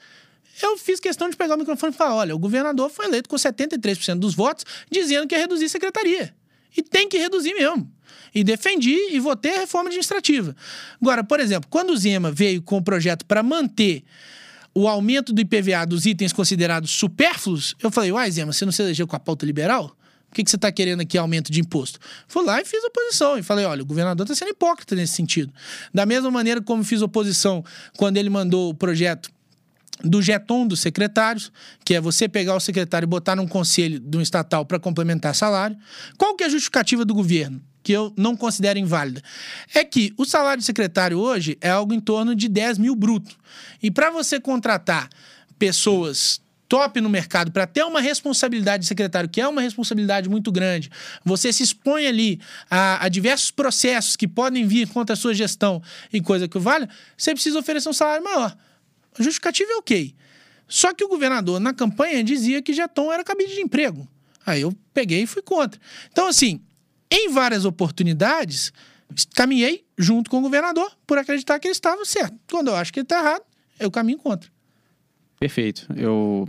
Eu fiz questão de pegar o microfone e falar: olha, o governador foi eleito com 73% dos votos, dizendo que ia reduzir a secretaria. E tem que reduzir mesmo. E defendi e votei a reforma administrativa. Agora, por exemplo, quando o Zema veio com o projeto para manter o aumento do IPVA dos itens considerados supérfluos, eu falei, uai, Zema, você não se elegeu com a pauta liberal? Por que, que você está querendo aqui aumento de imposto? Fui lá e fiz oposição. E falei: olha, o governador está sendo hipócrita nesse sentido. Da mesma maneira como fiz oposição quando ele mandou o projeto do jeton dos secretários, que é você pegar o secretário e botar num conselho de um estatal para complementar salário. Qual que é a justificativa do governo? Que eu não considero inválida. É que o salário de secretário hoje é algo em torno de 10 mil bruto. E para você contratar pessoas top no mercado para ter uma responsabilidade de secretário, que é uma responsabilidade muito grande, você se expõe ali a, a, diversos processos que podem vir contra a sua gestão e coisa que vale, você precisa oferecer um salário maior. A justificativa é ok. Só que o governador, na campanha, dizia que Jeton era cabide de emprego. Aí eu peguei e fui contra. Então, assim, em várias oportunidades, caminhei junto com o governador por acreditar que ele estava certo. Quando eu acho que ele está errado, eu caminho contra. Perfeito. Eu,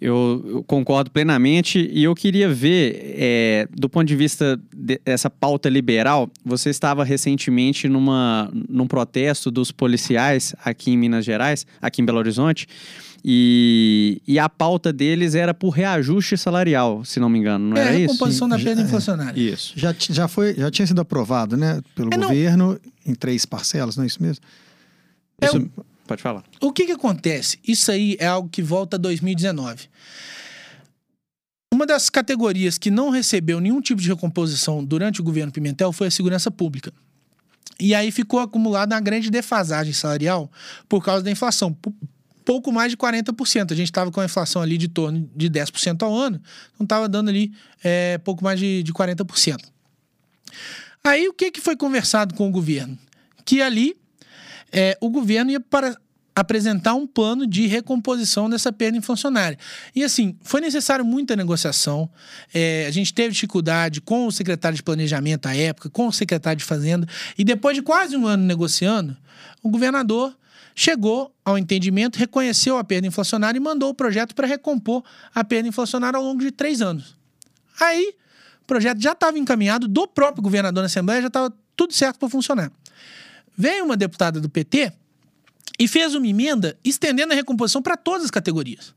eu, eu concordo plenamente e eu queria ver, é, do ponto de vista dessa pauta liberal, você estava recentemente numa, num protesto dos policiais aqui em Minas Gerais, aqui em Belo Horizonte, e, e a pauta deles era por reajuste salarial, se não me engano, não é, era isso? É, recomposição da perda é, inflacionária. Isso. Já, já, foi, já tinha sido aprovado, né, pelo é, governo não... em três parcelas, não é isso mesmo? É, isso... Pode falar. O que que acontece? Isso aí é algo que volta a 2019. Uma das categorias que não recebeu nenhum tipo de recomposição durante o governo Pimentel foi a segurança pública. E aí ficou acumulada uma grande defasagem salarial por causa da inflação pouco mais de 40%. A gente estava com a inflação ali de torno de 10% ao ano, então estava dando ali é, pouco mais de, de 40%. Aí o que, que foi conversado com o governo? Que ali é, o governo ia para apresentar um plano de recomposição dessa perda inflacionária. E assim, foi necessário muita negociação. É, a gente teve dificuldade com o secretário de Planejamento à época, com o secretário de Fazenda, e depois de quase um ano negociando, o governador chegou ao entendimento, reconheceu a perda inflacionária e mandou o projeto para recompor a perda inflacionária ao longo de três anos. Aí, o projeto já estava encaminhado do próprio governador na Assembleia, já estava tudo certo para funcionar. Veio uma deputada do PT e fez uma emenda estendendo a recomposição para todas as categorias.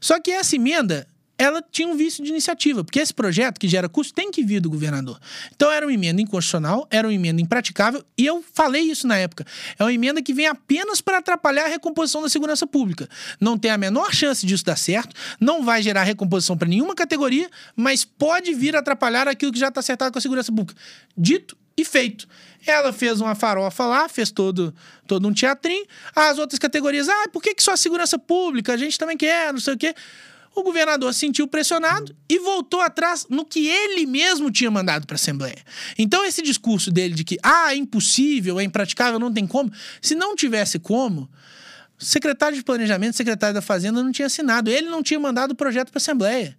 Só que essa emenda ela tinha um vício de iniciativa, porque esse projeto que gera custo tem que vir do governador. Então era uma emenda inconstitucional, era uma emenda impraticável, e eu falei isso na época. É uma emenda que vem apenas para atrapalhar a recomposição da segurança pública. Não tem a menor chance disso dar certo, não vai gerar recomposição para nenhuma categoria, mas pode vir atrapalhar aquilo que já está acertado com a segurança pública. Dito e feito. Ela fez uma farofa lá, fez todo, todo um teatrinho. As outras categorias, ah, por que, que só a segurança pública? A gente também quer, não sei o quê. O governador sentiu pressionado e voltou atrás no que ele mesmo tinha mandado para a Assembleia. Então, esse discurso dele de que ah, é impossível, é impraticável, não tem como, se não tivesse como, secretário de Planejamento, secretário da Fazenda não tinha assinado. Ele não tinha mandado o projeto para a Assembleia.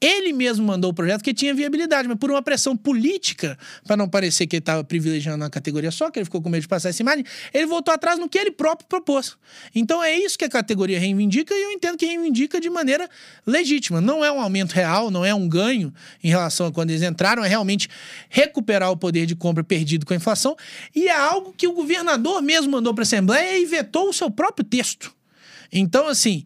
Ele mesmo mandou o projeto que tinha viabilidade, mas por uma pressão política, para não parecer que ele estava privilegiando uma categoria só, que ele ficou com medo de passar essa imagem, ele voltou atrás no que ele próprio propôs. Então é isso que a categoria reivindica e eu entendo que reivindica de maneira legítima. Não é um aumento real, não é um ganho em relação a quando eles entraram, é realmente recuperar o poder de compra perdido com a inflação e é algo que o governador mesmo mandou para a Assembleia e vetou o seu próprio texto. Então, assim,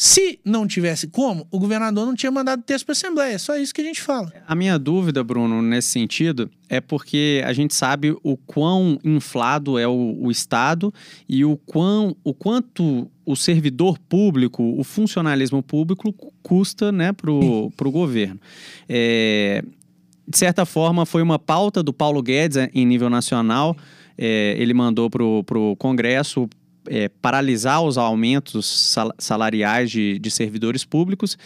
se não tivesse como, o governador não tinha mandado texto para a Assembleia. É só isso que a gente fala. A minha dúvida, Bruno, nesse sentido, é porque a gente sabe o quão inflado é o, o Estado e o, quão, o quanto o servidor público, o funcionalismo público custa né, para o governo. É, de certa forma, foi uma pauta do Paulo Guedes é, em nível nacional. É, ele mandou para o Congresso é, paralisar os aumentos salariais de, de servidores públicos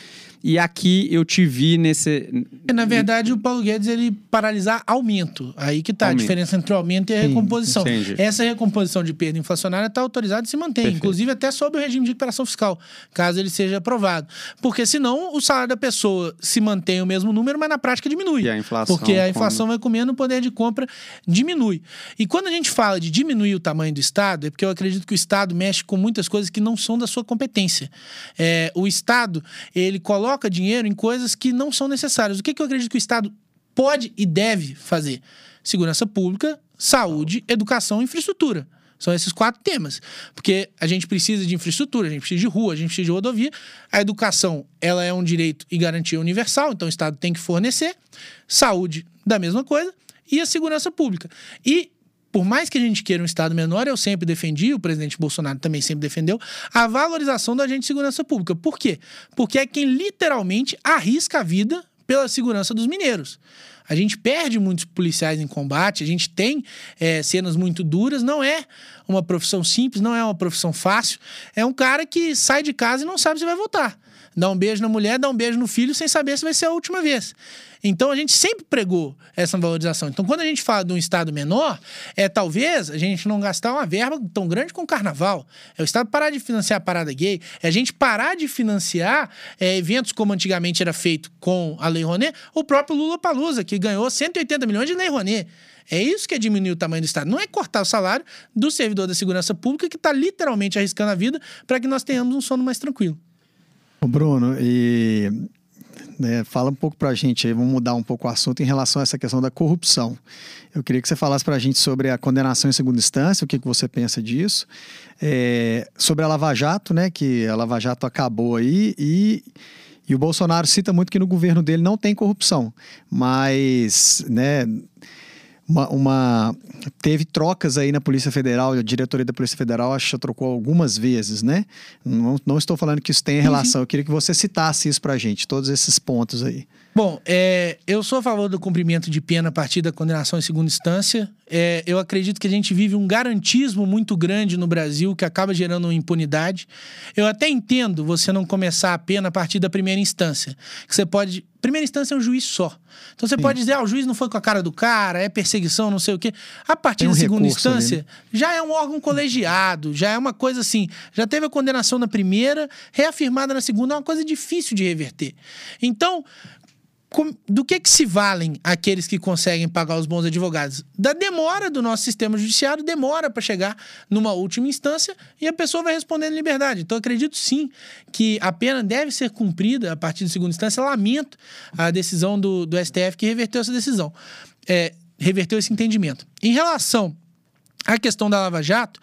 e aqui eu te vi nesse. Na verdade, o Paulo Guedes ele paralisar aumento. Aí que tá aumento. a diferença entre o aumento e a recomposição. Entendi. Essa recomposição de perda inflacionária está autorizada e se mantém, Perfeito. inclusive até sob o regime de recuperação fiscal, caso ele seja aprovado. Porque senão o salário da pessoa se mantém o mesmo número, mas na prática diminui. E a inflação. Porque a inflação vai comendo, o poder de compra diminui. E quando a gente fala de diminuir o tamanho do Estado, é porque eu acredito que o Estado mexe com muitas coisas que não são da sua competência. É, o Estado, ele coloca coloca dinheiro em coisas que não são necessárias. O que, que eu acredito que o Estado pode e deve fazer? Segurança pública, saúde, educação e infraestrutura. São esses quatro temas. Porque a gente precisa de infraestrutura, a gente precisa de rua, a gente precisa de rodovia. A educação, ela é um direito e garantia universal, então o Estado tem que fornecer. Saúde, da mesma coisa. E a segurança pública. E por mais que a gente queira um Estado menor, eu sempre defendi, o presidente Bolsonaro também sempre defendeu, a valorização do agente de segurança pública. Por quê? Porque é quem literalmente arrisca a vida pela segurança dos mineiros. A gente perde muitos policiais em combate, a gente tem é, cenas muito duras, não é uma profissão simples, não é uma profissão fácil. É um cara que sai de casa e não sabe se vai voltar. Dá um beijo na mulher, dá um beijo no filho, sem saber se vai ser a última vez. Então a gente sempre pregou essa valorização. Então quando a gente fala de um estado menor, é talvez a gente não gastar uma verba tão grande com o carnaval. É o estado parar de financiar a parada gay, é a gente parar de financiar é, eventos como antigamente era feito com a Lei Rouanet, o próprio Lula Palusa, que ganhou 180 milhões de Lei Rouanet. É isso que é diminuir o tamanho do Estado. Não é cortar o salário do servidor da segurança pública que está literalmente arriscando a vida para que nós tenhamos um sono mais tranquilo. Bruno, e né, fala um pouco para a gente aí, vamos mudar um pouco o assunto em relação a essa questão da corrupção. Eu queria que você falasse para a gente sobre a condenação em segunda instância, o que, que você pensa disso, é, sobre a Lava Jato, né, que a Lava Jato acabou aí e e o Bolsonaro cita muito que no governo dele não tem corrupção, mas, né, uma, uma, teve trocas aí na Polícia Federal, a diretoria da Polícia Federal acho que trocou algumas vezes, né? Não, não estou falando que isso tem relação, eu queria que você citasse isso pra gente, todos esses pontos aí. Bom, é, eu sou a favor do cumprimento de pena a partir da condenação em segunda instância. É, eu acredito que a gente vive um garantismo muito grande no Brasil que acaba gerando uma impunidade. Eu até entendo você não começar a pena a partir da primeira instância. Que você pode. Primeira instância é um juiz só. Então você Sim. pode dizer, ah, o juiz não foi com a cara do cara, é perseguição, não sei o quê. A partir um da segunda instância, ali, né? já é um órgão colegiado, já é uma coisa assim. Já teve a condenação na primeira, reafirmada na segunda, é uma coisa difícil de reverter. Então, do que, que se valem aqueles que conseguem pagar os bons advogados? Da demora do nosso sistema judiciário, demora para chegar numa última instância e a pessoa vai responder em liberdade. Então, acredito sim que a pena deve ser cumprida a partir de segunda instância. Lamento a decisão do, do STF que reverteu essa decisão, é, reverteu esse entendimento. Em relação a questão da Lava Jato,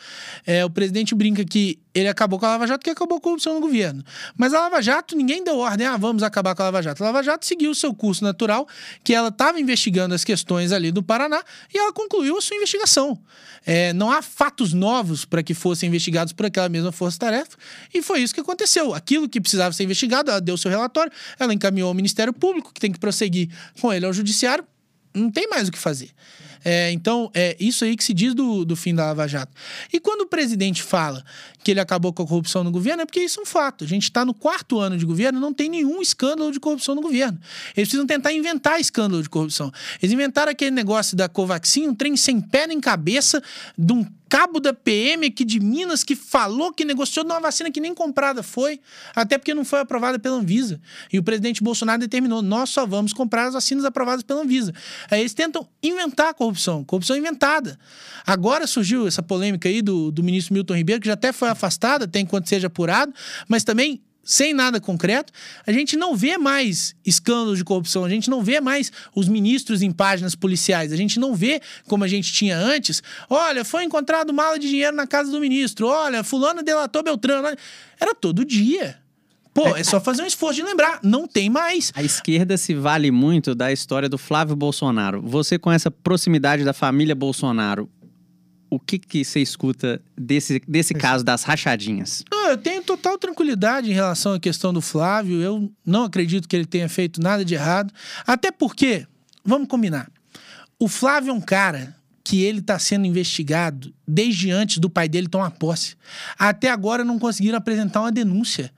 é, o presidente brinca que ele acabou com a Lava Jato que acabou a corrupção no governo. Mas a Lava Jato, ninguém deu ordem, ah, vamos acabar com a Lava Jato. A Lava Jato seguiu o seu curso natural, que ela estava investigando as questões ali do Paraná e ela concluiu a sua investigação. É, não há fatos novos para que fossem investigados por aquela mesma força-tarefa e foi isso que aconteceu. Aquilo que precisava ser investigado, ela deu seu relatório, ela encaminhou ao Ministério Público, que tem que prosseguir com ele ao Judiciário, não tem mais o que fazer. É, então, é isso aí que se diz do, do fim da Lava Jato. E quando o presidente fala que ele acabou com a corrupção no governo, é porque isso é um fato. A gente está no quarto ano de governo, não tem nenhum escândalo de corrupção no governo. Eles precisam tentar inventar escândalo de corrupção. Eles inventaram aquele negócio da Covaxin, um trem sem pé nem cabeça, de um cabo da PM aqui de Minas que falou que negociou uma vacina que nem comprada foi, até porque não foi aprovada pela Anvisa. E o presidente Bolsonaro determinou: nós só vamos comprar as vacinas aprovadas pela Anvisa. Aí eles tentam inventar a corrupção, corrupção inventada. Agora surgiu essa polêmica aí do, do ministro Milton Ribeiro, que já até foi afastado, até enquanto seja apurado, mas também sem nada concreto, a gente não vê mais escândalos de corrupção, a gente não vê mais os ministros em páginas policiais, a gente não vê como a gente tinha antes. Olha, foi encontrado mala de dinheiro na casa do ministro, olha, fulano delatou Beltrano. Era todo dia. Pô, é só fazer um esforço de lembrar. Não tem mais. A esquerda se vale muito da história do Flávio Bolsonaro. Você, com essa proximidade da família Bolsonaro, o que, que você escuta desse, desse caso das rachadinhas? eu tenho total tranquilidade em relação à questão do Flávio. Eu não acredito que ele tenha feito nada de errado. Até porque, vamos combinar, o Flávio é um cara que ele está sendo investigado desde antes do pai dele tomar posse. Até agora não conseguiram apresentar uma denúncia.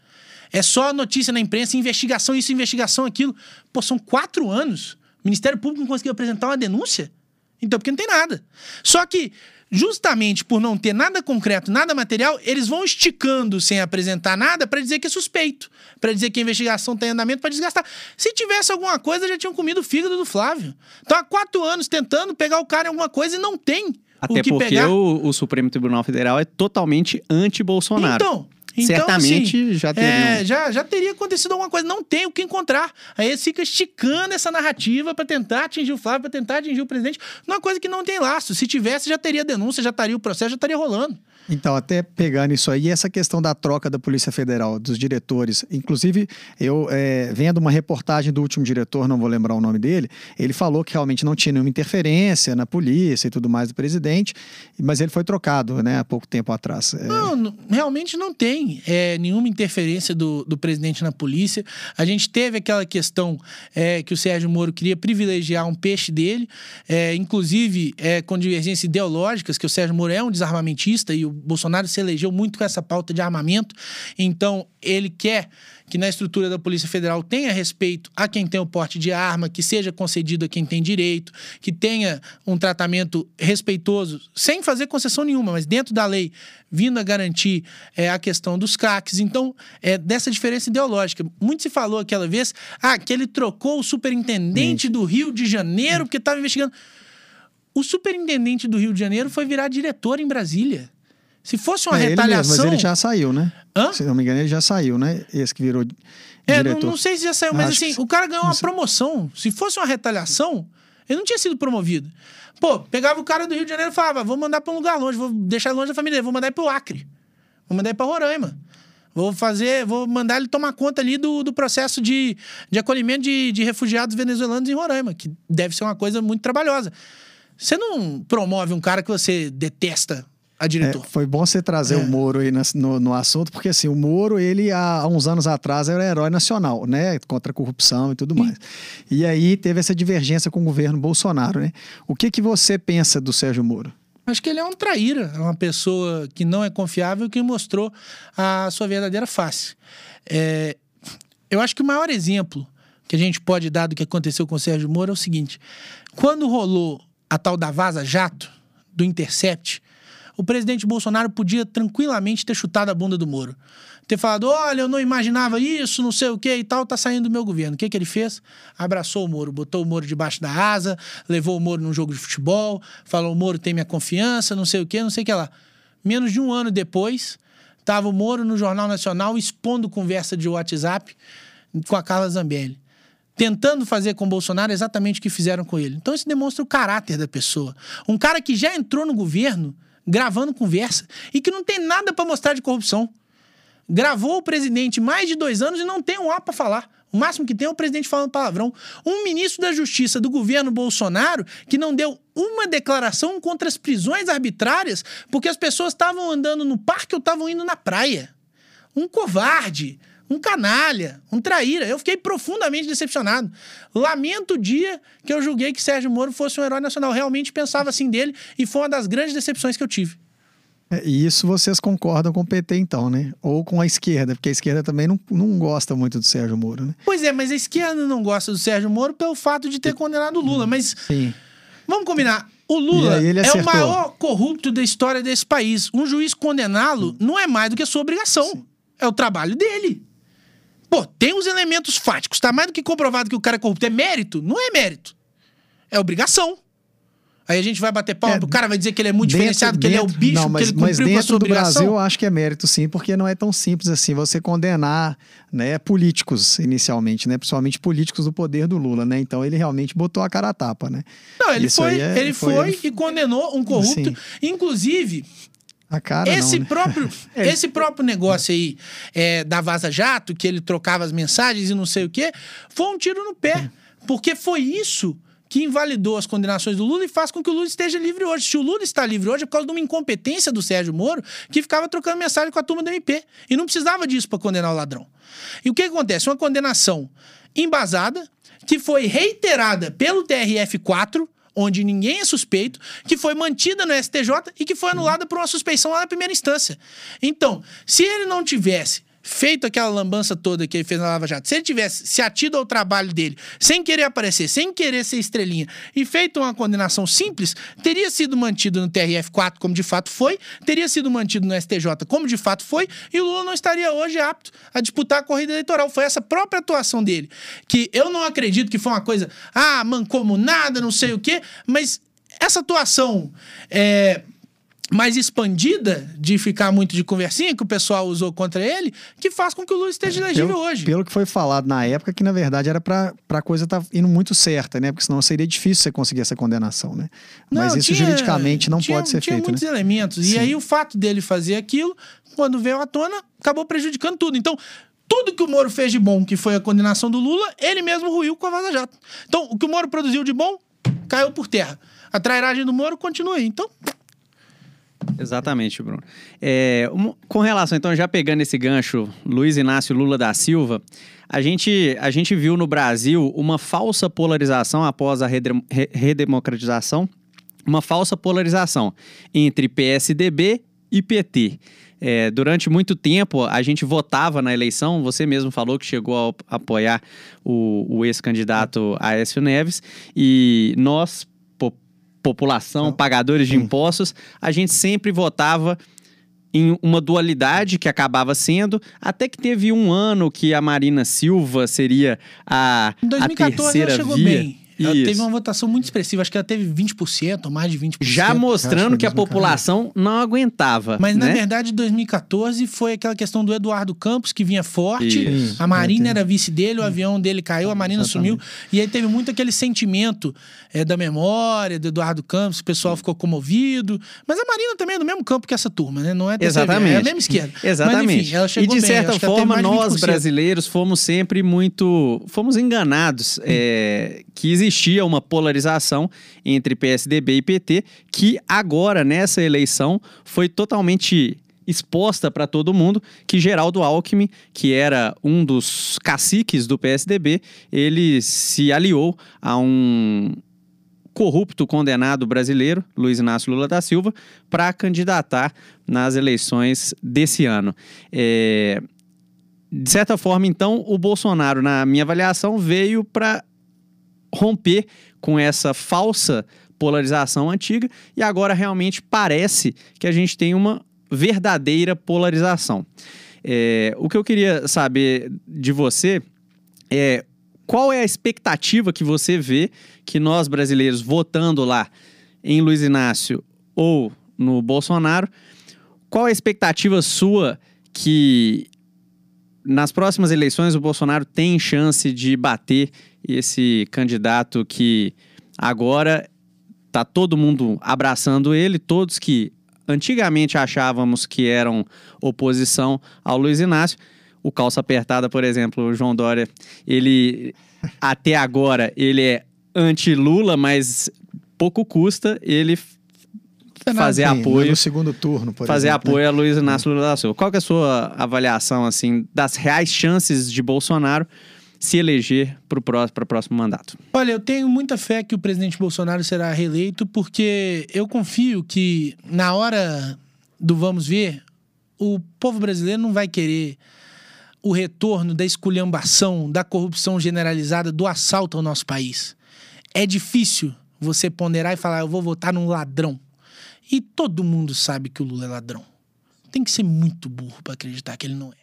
É só notícia na imprensa, investigação, isso, investigação, aquilo. Pô, são quatro anos. O Ministério Público não conseguiu apresentar uma denúncia? Então, porque não tem nada. Só que justamente por não ter nada concreto, nada material, eles vão esticando sem apresentar nada para dizer que é suspeito, para dizer que a investigação tem andamento para desgastar. Se tivesse alguma coisa, já tinham comido o fígado do Flávio. Então há quatro anos tentando pegar o cara em alguma coisa e não tem. Até o que porque pegar. O, o Supremo Tribunal Federal é totalmente anti-Bolsonaro. Então, então, Certamente assim, já teria. É, já, já teria acontecido alguma coisa. Não tem o que encontrar. Aí eles ficam esticando essa narrativa para tentar atingir o Flávio, para tentar atingir o presidente. Uma coisa que não tem laço. Se tivesse, já teria denúncia, já estaria o processo, já estaria rolando. Então, até pegando isso aí, essa questão da troca da Polícia Federal, dos diretores. Inclusive, eu é, vendo uma reportagem do último diretor, não vou lembrar o nome dele, ele falou que realmente não tinha nenhuma interferência na polícia e tudo mais do presidente, mas ele foi trocado, né, há pouco tempo atrás. É... Não, realmente não tem é, nenhuma interferência do, do presidente na polícia. A gente teve aquela questão é, que o Sérgio Moro queria privilegiar um peixe dele, é, inclusive é, com divergências ideológicas, que o Sérgio Moro é um desarmamentista e o Bolsonaro se elegeu muito com essa pauta de armamento, então ele quer que na estrutura da Polícia Federal tenha respeito a quem tem o porte de arma, que seja concedido a quem tem direito, que tenha um tratamento respeitoso, sem fazer concessão nenhuma, mas dentro da lei, vindo a garantir é, a questão dos CACs. Então, é dessa diferença ideológica. Muito se falou aquela vez ah, que ele trocou o superintendente do Rio de Janeiro porque estava investigando. O superintendente do Rio de Janeiro foi virar diretor em Brasília. Se fosse uma é retaliação. Ele mesmo, mas ele já saiu, né? Hã? Se não me engano, ele já saiu, né? Esse que virou. É, não, não, sei se já saiu, mas Acho assim, que... o cara ganhou uma promoção. Se fosse uma retaliação, ele não tinha sido promovido. Pô, pegava o cara do Rio de Janeiro e falava: vou mandar para um lugar longe, vou deixar longe da família vou mandar ele pro Acre. Vou mandar ele pra Roraima. Vou fazer, vou mandar ele tomar conta ali do, do processo de, de acolhimento de, de refugiados venezuelanos em Roraima, que deve ser uma coisa muito trabalhosa. Você não promove um cara que você detesta a diretor. É, foi bom você trazer é. o Moro aí no, no, assunto, porque assim, o Moro, ele há uns anos atrás era herói nacional, né? Contra a corrupção e tudo mais. E aí teve essa divergência com o governo Bolsonaro, né? O que, que você pensa do Sérgio Moro? Acho que ele é um traíra, é uma pessoa que não é confiável que mostrou a sua verdadeira face. É, eu acho que o maior exemplo que a gente pode dar do que aconteceu com o Sérgio Moro é o seguinte: quando rolou a tal da Vaza Jato, do Intercept, o presidente Bolsonaro podia tranquilamente ter chutado a bunda do Moro. Ter falado: olha, eu não imaginava isso, não sei o que e tal, tá saindo do meu governo. O que, que ele fez? Abraçou o Moro, botou o Moro debaixo da asa, levou o Moro num jogo de futebol, falou: o Moro tem minha confiança, não sei o que, não sei o que lá. Menos de um ano depois, estava o Moro no Jornal Nacional expondo conversa de WhatsApp com a Carla Zambelli tentando fazer com Bolsonaro exatamente o que fizeram com ele. Então isso demonstra o caráter da pessoa. Um cara que já entrou no governo gravando conversa e que não tem nada para mostrar de corrupção. Gravou o presidente mais de dois anos e não tem um A para falar. O máximo que tem é o presidente falando palavrão. Um ministro da Justiça do governo Bolsonaro que não deu uma declaração contra as prisões arbitrárias porque as pessoas estavam andando no parque ou estavam indo na praia. Um covarde um canalha, um traíra. Eu fiquei profundamente decepcionado. Lamento o dia que eu julguei que Sérgio Moro fosse um herói nacional. Realmente pensava assim dele e foi uma das grandes decepções que eu tive. É, e isso vocês concordam com o PT, então, né? Ou com a esquerda, porque a esquerda também não, não gosta muito do Sérgio Moro, né? Pois é, mas a esquerda não gosta do Sérgio Moro pelo fato de ter condenado o Lula. Mas Sim. vamos combinar. O Lula é o maior corrupto da história desse país. Um juiz condená-lo não é mais do que a sua obrigação. Sim. É o trabalho dele. Pô, tem os elementos fáticos. Tá mais do que comprovado que o cara é corrupto. É mérito? Não é mérito. É obrigação. Aí a gente vai bater palma, é, o cara vai dizer que ele é muito dentro, diferenciado, que dentro, ele é o bicho, não, mas, que ele cumpriu mas dentro com a sua do obrigação. Brasil, eu acho que é mérito sim, porque não é tão simples assim você condenar né, políticos inicialmente, né, principalmente políticos do poder do Lula, né? Então ele realmente botou a cara a tapa, né? Não, ele Isso foi, é, ele foi, foi, e condenou um corrupto, inclusive a cara esse não, né? próprio é. esse próprio negócio aí é, da Vaza Jato, que ele trocava as mensagens e não sei o quê, foi um tiro no pé. Porque foi isso que invalidou as condenações do Lula e faz com que o Lula esteja livre hoje. Se o Lula está livre hoje é por causa de uma incompetência do Sérgio Moro, que ficava trocando mensagem com a turma do MP. E não precisava disso para condenar o ladrão. E o que acontece? Uma condenação embasada, que foi reiterada pelo TRF4, onde ninguém é suspeito, que foi mantida no STJ e que foi anulada por uma suspeição lá na primeira instância. Então, se ele não tivesse feito aquela lambança toda que ele fez na Lava Jato, se ele tivesse se atido ao trabalho dele, sem querer aparecer, sem querer ser estrelinha, e feito uma condenação simples, teria sido mantido no TRF4, como de fato foi, teria sido mantido no STJ, como de fato foi, e o Lula não estaria hoje apto a disputar a corrida eleitoral. Foi essa própria atuação dele, que eu não acredito que foi uma coisa, ah, mancomunada, não sei o quê, mas essa atuação é, mais expandida de ficar muito de conversinha que o pessoal usou contra ele, que faz com que o Lula esteja é, elegível hoje. Pelo que foi falado na época, que na verdade era para a coisa estar tá indo muito certa, né? Porque senão seria difícil você conseguir essa condenação, né? Não, Mas isso tinha, juridicamente não tinha, pode ser tinha feito. Tinha muitos né? elementos. Sim. E aí o fato dele fazer aquilo, quando veio à tona, acabou prejudicando tudo. Então, tudo que o Moro fez de bom, que foi a condenação do Lula, ele mesmo ruiu com a Vaza Jato. Então, o que o Moro produziu de bom, caiu por terra. A trairagem do Moro continua aí. Então, Exatamente, Bruno. É, um, com relação, então, já pegando esse gancho, Luiz Inácio Lula da Silva, a gente, a gente viu no Brasil uma falsa polarização após a redemocratização, uma falsa polarização entre PSDB e PT. É, durante muito tempo, a gente votava na eleição. Você mesmo falou que chegou a apoiar o, o ex-candidato Aécio Neves. E nós, po população, pagadores de impostos, a gente sempre votava em uma dualidade que acabava sendo, até que teve um ano que a Marina Silva seria a, em 2014 a terceira ela chegou via. Bem. Ela Isso. teve uma votação muito expressiva, acho que ela teve 20%, ou mais de 20%. Já mostrando que a população não aguentava. Mas né? na verdade, 2014 foi aquela questão do Eduardo Campos, que vinha forte, Isso. a Marina era vice dele, o avião dele caiu, a Marina Exatamente. sumiu. E aí teve muito aquele sentimento é, da memória do Eduardo Campos, o pessoal ficou comovido. Mas a Marina também é do mesmo campo que essa turma, né? Não é Exatamente. é a mesma esquerda. Exatamente. Mas, enfim, ela chegou e de certa bem, forma, nós brasileiros fomos sempre muito. fomos enganados. É, que existia uma polarização entre PSDB e PT, que agora, nessa eleição, foi totalmente exposta para todo mundo que Geraldo Alckmin, que era um dos caciques do PSDB, ele se aliou a um corrupto condenado brasileiro, Luiz Inácio Lula da Silva, para candidatar nas eleições desse ano. É... De certa forma, então, o Bolsonaro, na minha avaliação, veio para romper com essa falsa polarização antiga e agora realmente parece que a gente tem uma verdadeira polarização. É, o que eu queria saber de você é qual é a expectativa que você vê que nós brasileiros votando lá em Luiz Inácio ou no Bolsonaro, qual é a expectativa sua que nas próximas eleições o Bolsonaro tem chance de bater esse candidato que agora tá todo mundo abraçando ele, todos que antigamente achávamos que eram oposição ao Luiz Inácio. O calça apertada, por exemplo, o João Dória, ele até agora ele é anti-Lula, mas pouco custa ele fazer Sim, apoio no segundo turno, por fazer exemplo, apoio né? a Luiz Inácio Lula da Silva. Qual é a sua avaliação assim das reais chances de Bolsonaro se eleger para o próximo mandato? Olha, eu tenho muita fé que o presidente Bolsonaro será reeleito, porque eu confio que na hora do vamos ver, o povo brasileiro não vai querer o retorno da esculhambação, da corrupção generalizada, do assalto ao nosso país. É difícil você ponderar e falar, eu vou votar num ladrão. E todo mundo sabe que o Lula é ladrão. Tem que ser muito burro para acreditar que ele não é.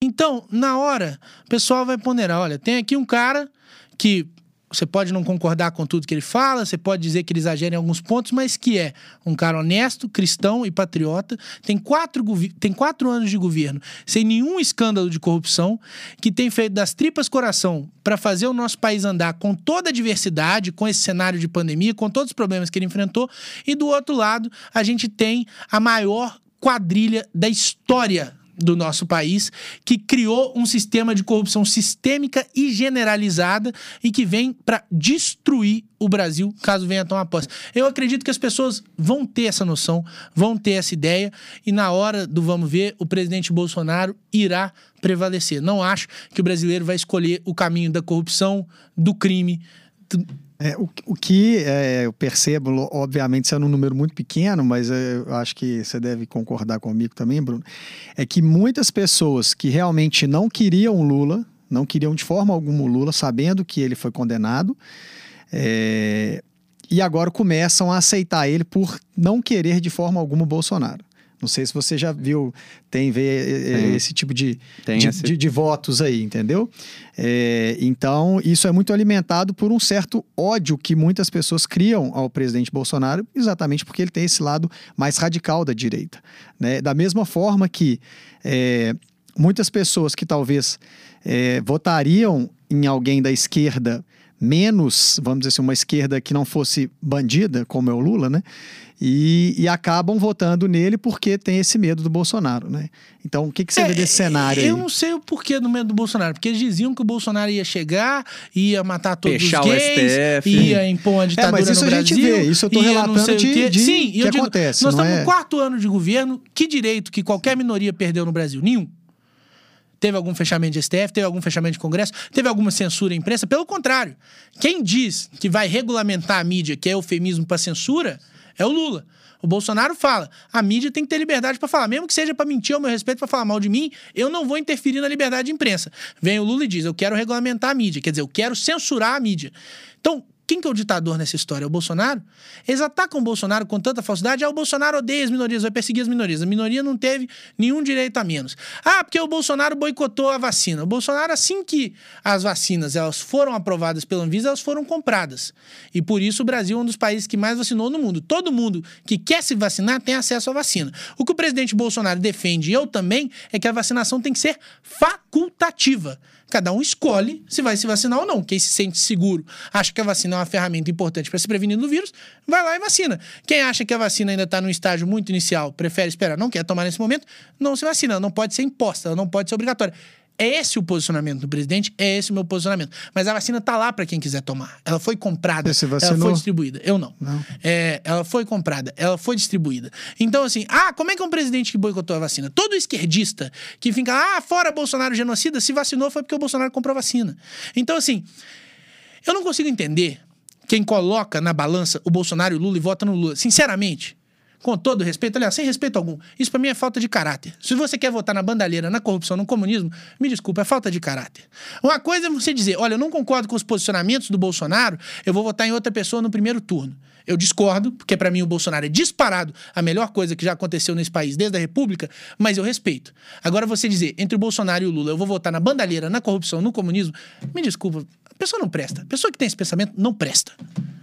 Então, na hora, o pessoal vai ponderar: olha, tem aqui um cara que você pode não concordar com tudo que ele fala, você pode dizer que ele exagera em alguns pontos, mas que é um cara honesto, cristão e patriota, tem quatro, tem quatro anos de governo sem nenhum escândalo de corrupção, que tem feito das tripas coração para fazer o nosso país andar com toda a diversidade, com esse cenário de pandemia, com todos os problemas que ele enfrentou, e do outro lado, a gente tem a maior quadrilha da história do nosso país, que criou um sistema de corrupção sistêmica e generalizada e que vem para destruir o Brasil caso venha a tomar posse. Eu acredito que as pessoas vão ter essa noção, vão ter essa ideia e na hora do vamos ver, o presidente Bolsonaro irá prevalecer. Não acho que o brasileiro vai escolher o caminho da corrupção, do crime, é, o, o que é, eu percebo, obviamente, sendo um número muito pequeno, mas eu acho que você deve concordar comigo também, Bruno, é que muitas pessoas que realmente não queriam Lula, não queriam de forma alguma o Lula, sabendo que ele foi condenado, é, e agora começam a aceitar ele por não querer de forma alguma o Bolsonaro. Não sei se você já viu, tem ver esse tipo de, de, esse... de, de, votos aí, entendeu? É, então, isso é muito alimentado por um certo ódio que muitas pessoas criam ao presidente Bolsonaro, exatamente porque ele tem esse lado mais radical da direita. Né? Da mesma forma que é, muitas pessoas que talvez é, votariam em alguém da esquerda menos, vamos dizer assim, uma esquerda que não fosse bandida, como é o Lula, né? E, e, acabam votando nele porque tem esse medo do Bolsonaro, né? Então, o que, que você é, vê desse cenário eu aí? não sei o porquê do medo do Bolsonaro, porque eles diziam que o Bolsonaro ia chegar, ia matar todos Fechar os gays, ia impor uma ditadura é, mas isso no a gente vê, isso eu tô relatando de, de Sim, que acontece, Nós estamos é... no quarto ano de governo, que direito que qualquer minoria perdeu no Brasil? Nenhum. Teve algum fechamento de STF, teve algum fechamento de Congresso, teve alguma censura à imprensa? Pelo contrário, quem diz que vai regulamentar a mídia, que é eufemismo para censura, É o Lula. O Bolsonaro fala: a mídia tem que ter liberdade para falar, mesmo que seja para mentir ao meu respeito, para falar mal de mim, eu não vou interferir na liberdade de imprensa. Vem o Lula e diz: eu quero regulamentar a mídia, quer dizer, eu quero censurar a mídia. Então, quem que é o ditador nessa história? É o Bolsonaro? Eles atacam o Bolsonaro com tanta falsidade. Ah, o Bolsonaro odeia as minorias, vai perseguir as minorias. A minoria não teve nenhum direito a menos. Ah, porque o Bolsonaro boicotou a vacina. O Bolsonaro, assim que as vacinas elas foram aprovadas pela Anvisa, elas foram compradas. E por isso o Brasil é um dos países que mais vacinou no mundo. Todo mundo que quer se vacinar tem acesso à vacina. O que o presidente Bolsonaro defende, e eu também, é que a vacinação tem que ser facultativa. Cada um escolhe se vai se vacinar ou não. Quem se sente seguro, acha que a vacina é uma ferramenta importante para se prevenir do vírus, vai lá e vacina. Quem acha que a vacina ainda está num estágio muito inicial, prefere esperar, não quer tomar nesse momento, não se vacina. Ela não pode ser imposta, ela não pode ser obrigatória. É esse o posicionamento do presidente, é esse o meu posicionamento. Mas a vacina tá lá para quem quiser tomar. Ela foi comprada, ela foi distribuída. Eu não. não. É, ela foi comprada, ela foi distribuída. Então, assim, ah, como é que é um presidente que boicotou a vacina? Todo esquerdista que fica, ah, fora Bolsonaro genocida, se vacinou foi porque o Bolsonaro comprou a vacina. Então, assim, eu não consigo entender quem coloca na balança o Bolsonaro e o Lula e vota no Lula. Sinceramente, com todo respeito, aliás, sem respeito algum. Isso para mim é falta de caráter. Se você quer votar na bandalheira, na corrupção, no comunismo, me desculpa, é falta de caráter. Uma coisa é você dizer, olha, eu não concordo com os posicionamentos do Bolsonaro, eu vou votar em outra pessoa no primeiro turno. Eu discordo, porque para mim o Bolsonaro é disparado a melhor coisa que já aconteceu nesse país desde a República, mas eu respeito. Agora você dizer, entre o Bolsonaro e o Lula, eu vou votar na bandalheira, na corrupção, no comunismo, me desculpa, pessoa não presta. A pessoa que tem esse pensamento não presta.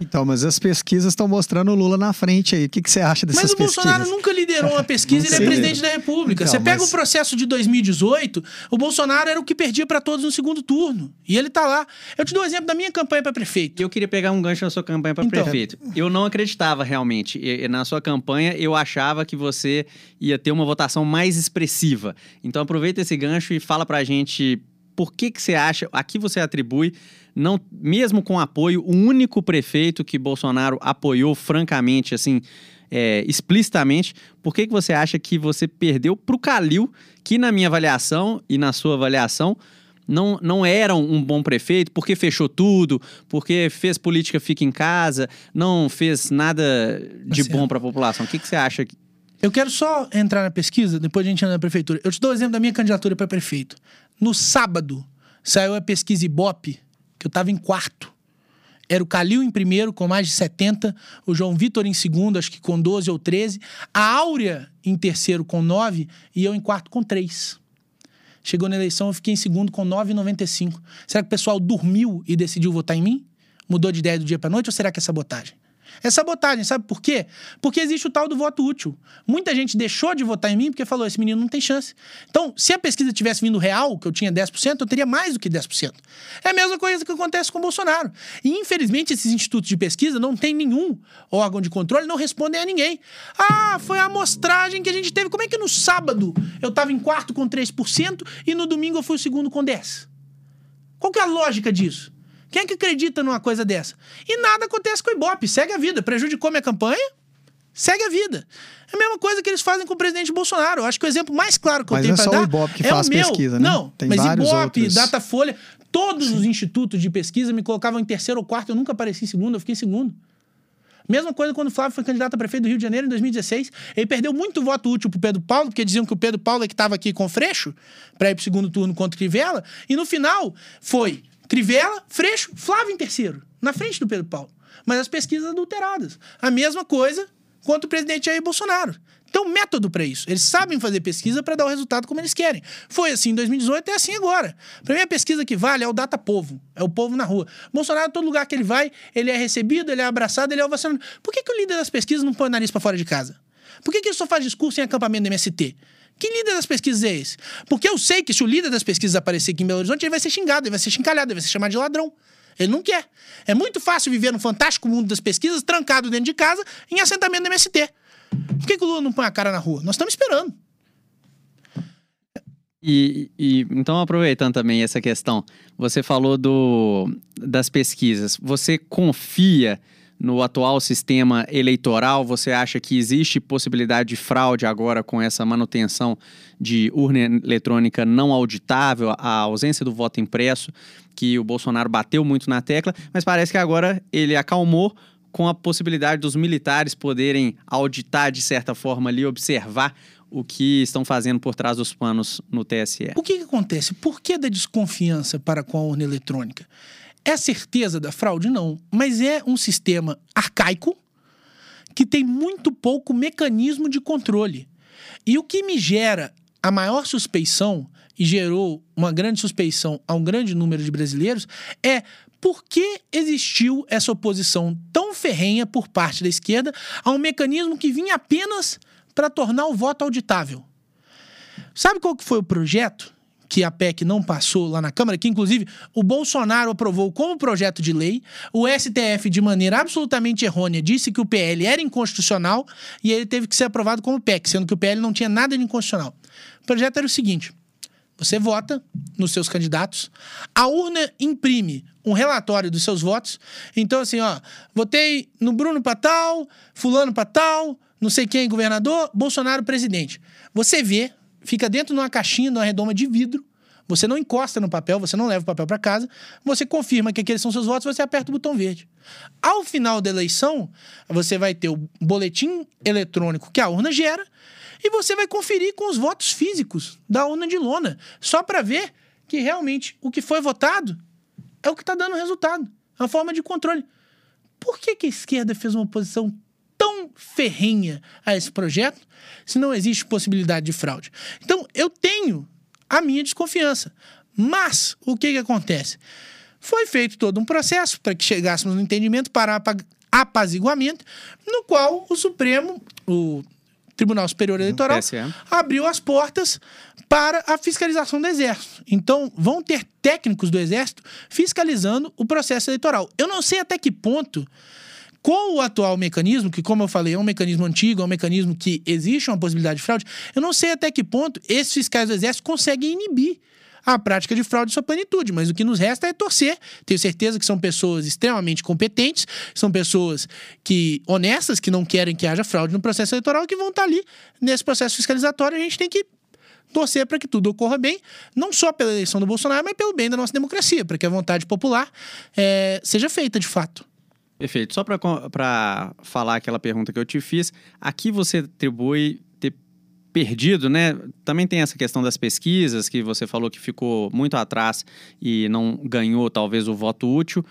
Então, mas as pesquisas estão mostrando o Lula na frente aí. O que, que você acha dessas pesquisas? Mas o Bolsonaro nunca liderou uma pesquisa, ele é presidente da República. Então, você pega mas... o processo de 2018, o Bolsonaro era o que perdia para todos no segundo turno. E ele tá lá. Eu te dou um exemplo da minha campanha para prefeito. Eu queria pegar um gancho na sua campanha para então, prefeito. Eu não acreditava realmente. Na sua campanha, eu achava que você ia ter uma votação mais expressiva. Então aproveita esse gancho e fala pra gente por que, que você acha, aqui você atribui, não, mesmo com apoio, o único prefeito que Bolsonaro apoiou francamente, assim, é, explicitamente, por que, que você acha que você perdeu para o Calil, que na minha avaliação e na sua avaliação, não, não era um bom prefeito, porque fechou tudo, porque fez política fica em casa, não fez nada de assim, bom para a população. O que, que você acha? Eu quero só entrar na pesquisa, depois a gente anda na prefeitura. Eu te dou o exemplo da minha candidatura para prefeito. No sábado, saiu a pesquisa Ibope, que eu estava em quarto. Era o Calil em primeiro, com mais de 70, o João Vitor em segundo, acho que com 12 ou 13, a Áurea em terceiro com 9 e eu em quarto com 3. Chegou na eleição, eu fiquei em segundo com 9,95. Será que o pessoal dormiu e decidiu votar em mim? Mudou de ideia do dia para noite ou será que é sabotagem? É sabotagem, sabe por quê? Porque existe o tal do voto útil. Muita gente deixou de votar em mim porque falou: esse menino não tem chance. Então, se a pesquisa tivesse vindo real, que eu tinha 10%, eu teria mais do que 10%. É a mesma coisa que acontece com o Bolsonaro. E, infelizmente, esses institutos de pesquisa não tem nenhum órgão de controle, não respondem a ninguém. Ah, foi a amostragem que a gente teve. Como é que no sábado eu estava em quarto com 3% e no domingo eu fui o segundo com 10%? Qual que é a lógica disso? Quem é que acredita numa coisa dessa? E nada acontece com o Ibope. Segue a vida. Prejudicou minha campanha? Segue a vida. É a mesma coisa que eles fazem com o presidente Bolsonaro. Eu acho que o exemplo mais claro que mas eu tenho para dar é o Ibope que é faz pesquisa, né? Não, Tem mas Ibope, outros. Datafolha, todos Sim. os institutos de pesquisa me colocavam em terceiro ou quarto. Eu nunca apareci em segundo, eu fiquei em segundo. Mesma coisa quando o Flávio foi candidato a prefeito do Rio de Janeiro em 2016. Ele perdeu muito voto útil pro Pedro Paulo, porque diziam que o Pedro Paulo é que estava aqui com o Freixo para ir pro segundo turno contra o Crivella. E no final foi Crivella, Freixo, Flávio em terceiro, na frente do Pedro Paulo. Mas as pesquisas adulteradas. A mesma coisa quanto o presidente Jair Bolsonaro. Então, método para isso. Eles sabem fazer pesquisa para dar o resultado como eles querem. Foi assim em 2018 e é assim agora. Para mim, a pesquisa que vale é o data povo. É o povo na rua. Bolsonaro, todo lugar que ele vai, ele é recebido, ele é abraçado, ele é ovacionado. Por que, que o líder das pesquisas não põe o nariz para fora de casa? Por que, que ele só faz discurso em acampamento do MST? Que líder das pesquisas é esse? Porque eu sei que se o líder das pesquisas aparecer aqui em Belo Horizonte, ele vai ser xingado, ele vai ser chincalhado, ele vai ser chamado de ladrão. Ele não quer. É muito fácil viver no fantástico mundo das pesquisas, trancado dentro de casa, em assentamento do MST. Por que, que o Lula não põe a cara na rua? Nós estamos esperando. E, e, então aproveitando também essa questão, você falou do, das pesquisas. Você confia no atual sistema eleitoral? Você acha que existe possibilidade de fraude agora com essa manutenção de urna eletrônica não auditável, a ausência do voto impresso, que o Bolsonaro bateu muito na tecla, mas parece que agora ele acalmou com a possibilidade dos militares poderem auditar de certa forma ali, observar o que estão fazendo por trás dos panos no TSE. O que, que acontece? Por que da desconfiança para com a urna eletrônica? É certeza da fraude? Não. Mas é um sistema arcaico que tem muito pouco mecanismo de controle. E o que me gera a maior suspeição e gerou uma grande suspeição a um grande número de brasileiros é por que existiu essa oposição tão ferrenha por parte da esquerda a um mecanismo que vinha apenas para tornar o voto auditável. Sabe qual que foi o projeto que a PEC não passou lá na Câmara, que inclusive o Bolsonaro aprovou como projeto de lei, o STF, de maneira absolutamente errônea, disse que o PL era inconstitucional e ele teve que ser aprovado como PEC, sendo que o PL não tinha nada de inconstitucional. O projeto era o seguinte: você vota nos seus candidatos, a urna imprime um relatório dos seus votos. Então, assim, ó, votei no Bruno para tal, Fulano para tal, não sei quem governador, Bolsonaro presidente. Você vê, fica dentro de uma caixinha, de uma redoma de vidro. Você não encosta no papel, você não leva o papel para casa, você confirma que aqueles são seus votos, você aperta o botão verde. Ao final da eleição, você vai ter o boletim eletrônico que a urna gera e você vai conferir com os votos físicos da urna de lona, só para ver que realmente o que foi votado é o que está dando resultado. Uma forma de controle. Por que, que a esquerda fez uma oposição tão ferrenha a esse projeto se não existe possibilidade de fraude? Então, eu tenho a minha desconfiança. Mas, o que, que acontece? Foi feito todo um processo para que chegássemos no entendimento para apaziguamento, no qual o Supremo, o Tribunal Superior Eleitoral, abriu as portas para a fiscalização do Exército. Então, vão ter técnicos do Exército fiscalizando o processo eleitoral. Eu não sei até que ponto com o atual mecanismo, que, como eu falei, é um mecanismo antigo, é um mecanismo que existe uma possibilidade de fraude, eu não sei até que ponto esses fiscais do Exército conseguem inibir a prática de fraude em sua plenitude. Mas o que nos resta é torcer. Tenho certeza que são pessoas extremamente competentes, são pessoas que honestas, que não querem que haja fraude no processo eleitoral, que vão estar ali nesse processo fiscalizatório. A gente tem que torcer para que tudo ocorra bem, não só pela eleição do Bolsonaro, mas pelo bem da nossa democracia, para que a vontade popular é, seja feita de fato. Perfeito. Só para falar aquela pergunta que eu te fiz, aqui você atribui perdido, né? Também tem essa questão das pesquisas, que você falou que ficou muito atrás e não ganhou, talvez, o voto útil.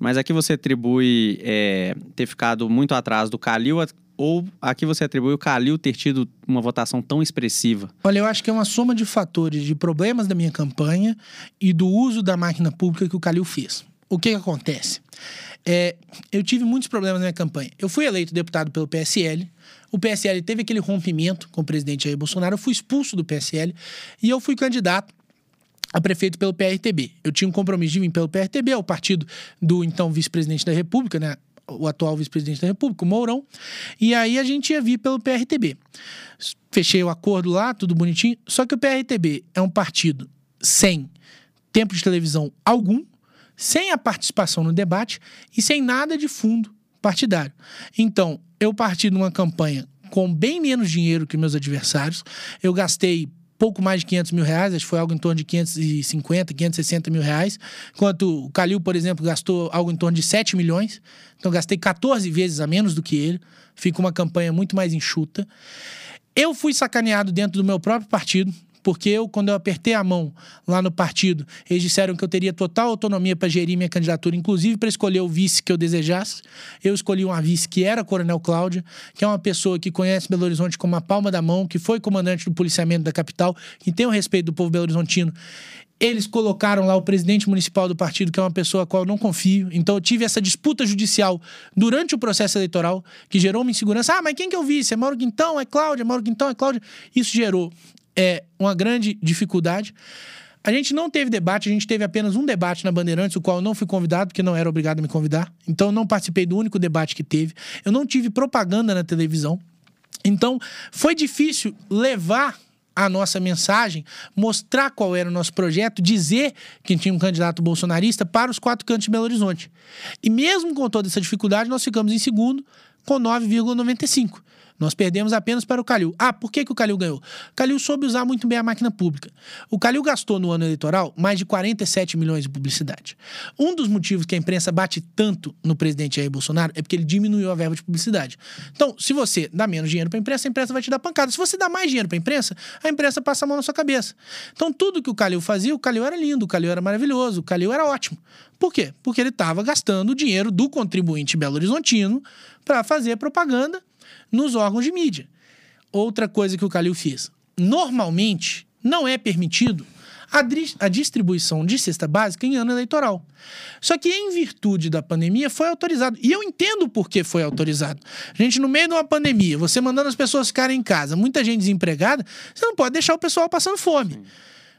Mas aqui você atribui é, ter ficado muito atrás do Calil, ou aqui você atribui o Calil ter tido uma votação tão expressiva? Olha, eu acho que é uma soma de fatores de problemas da minha campanha e do uso da máquina pública que o Calil fez. O que, que acontece? É, eu tive muitos problemas na minha campanha. Eu fui eleito deputado pelo PSL, o PSL teve aquele rompimento com o presidente Jair Bolsonaro, eu fui expulso do PSL e eu fui candidato a prefeito pelo PRTB. Eu tinha um compromisso de vir pelo PRTB, o partido do então vice-presidente da República, né? O atual vice-presidente da República, o Mourão. E aí a gente ia vir pelo PRTB. Fechei o acordo lá, tudo bonitinho. Só que o PRTB é um partido sem tempo de televisão algum, sem a participação no debate e sem nada de fundo partidário. Então, eu parti de uma campanha com bem menos dinheiro que meus adversários. Eu gastei pouco mais de 500 mil reais, acho que foi algo em torno de 550, 560 mil reais, enquanto o Calil, por exemplo, gastou algo em torno de 7 milhões, então gastei 14 vezes a menos do que ele, fica uma campanha muito mais enxuta. Eu fui sacaneado dentro do meu próprio partido, porque eu, quando eu apertei a mão lá no partido, eles disseram que eu teria total autonomia para gerir minha candidatura, inclusive para escolher o vice que eu desejasse. Eu escolhi uma vice que era Coronel Cláudia, que é uma pessoa que conhece Belo Horizonte como a palma da mão, que foi comandante do policiamento da capital, que tem o respeito do povo belo-horizontino eles colocaram lá o presidente municipal do partido, que é uma pessoa a qual eu não confio. Então eu tive essa disputa judicial durante o processo eleitoral, que gerou uma insegurança. Ah, mas quem que eu vi? Se é Mauro Quintão, é Cláudia, Mauro Quintão, é Cláudia. Isso gerou é uma grande dificuldade. A gente não teve debate, a gente teve apenas um debate na Bandeirantes, o qual eu não fui convidado, porque não era obrigado a me convidar. Então, eu não participei do único debate que teve. Eu não tive propaganda na televisão. Então, foi difícil levar a nossa mensagem, mostrar qual era o nosso projeto, dizer que tinha um candidato bolsonarista para os quatro cantos de Belo Horizonte. E mesmo com toda essa dificuldade, nós ficamos em segundo com 9,95. Nós perdemos apenas para o Calil. Ah, por que, que o Calil ganhou? O Calil soube usar muito bem a máquina pública. O Calil gastou no ano eleitoral mais de 47 milhões de publicidade. Um dos motivos que a imprensa bate tanto no presidente Jair Bolsonaro é porque ele diminuiu a verba de publicidade. Então, se você dá menos dinheiro para a imprensa, a imprensa vai te dar pancada. Se você dá mais dinheiro para a imprensa, a imprensa passa a mão na sua cabeça. Então, tudo que o Calil fazia, o Calil era lindo, o Calil era maravilhoso, o Calil era ótimo. Por quê? Porque ele estava gastando o dinheiro do contribuinte belo horizontino para fazer propaganda nos órgãos de mídia. Outra coisa que o Calil fez. Normalmente, não é permitido a, a, distribuição de cesta básica em ano eleitoral. Só que, em virtude da pandemia, foi autorizado. E eu entendo por que foi autorizado. Gente, no meio de uma pandemia, você mandando as pessoas ficarem em casa, muita gente desempregada, você não pode deixar o pessoal passando fome. Sim.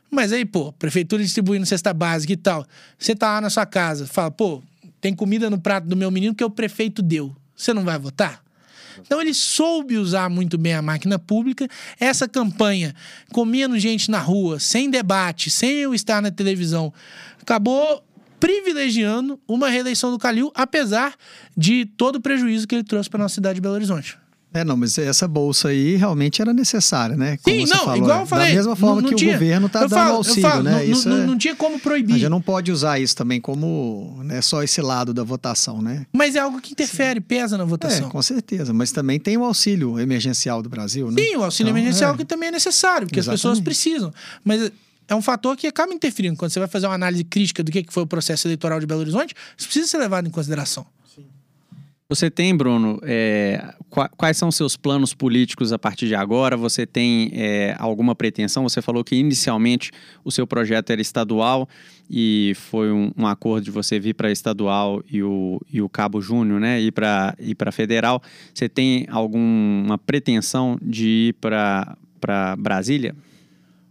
Mas aí, pô, prefeitura distribuindo cesta básica e tal. Você tá lá na sua casa, fala, pô, tem comida no prato do meu menino que o prefeito deu. Você não vai votar? Então ele soube usar muito bem a máquina pública. Essa campanha, com menos gente na rua, sem debate, sem eu estar na televisão, acabou privilegiando uma reeleição do Calil, apesar de todo o prejuízo que ele trouxe para nossa cidade de Belo Horizonte. É, não, mas essa bolsa aí realmente era necessária, né? Como Sim, não, falou, igual eu falei. Da mesma forma não, não que tinha, o governo está dando falo, auxílio, falo, né? Não, isso não, é... não tinha como proibir. A gente não pode usar isso também como né, só esse lado da votação, né? Mas é algo que interfere, Sim. pesa na votação. É, com certeza. Mas também tem o auxílio emergencial do Brasil, né? Sim, o auxílio então, emergencial é. que também é necessário, porque Exatamente. as pessoas precisam. Mas é um fator que acaba interferindo. Quando você vai fazer uma análise crítica do que foi o processo eleitoral de Belo Horizonte, isso precisa ser levado em consideração. Você tem, Bruno, é, quais são os seus planos políticos a partir de agora? Você tem é, alguma pretensão? Você falou que inicialmente o seu projeto era estadual e foi um, um acordo de você vir para estadual e o, e o Cabo Júnior, né? Ir para ir para federal. Você tem alguma pretensão de ir para Brasília?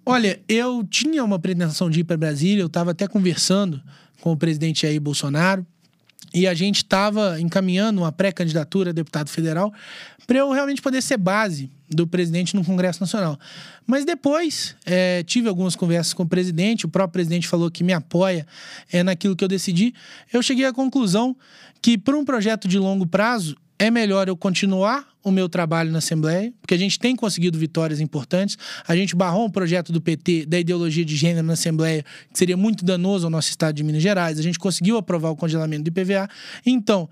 Olha, eu tinha uma pretensão de ir para Brasília. Eu estava até conversando com o presidente Jair Bolsonaro e a gente estava encaminhando uma pré-candidatura a deputado federal para eu realmente poder ser base do presidente no Congresso Nacional. Mas depois é, tive algumas conversas com o presidente, o próprio presidente falou que me apoia é, naquilo que eu decidi. Eu cheguei à conclusão que, para um projeto de longo prazo, é melhor eu continuar o meu trabalho na Assembleia, porque a gente tem conseguido vitórias importantes. A gente barrou um projeto do PT da ideologia de gênero na Assembleia, que seria muito danoso ao nosso estado de Minas Gerais. A gente conseguiu aprovar o congelamento do IPVA. Então,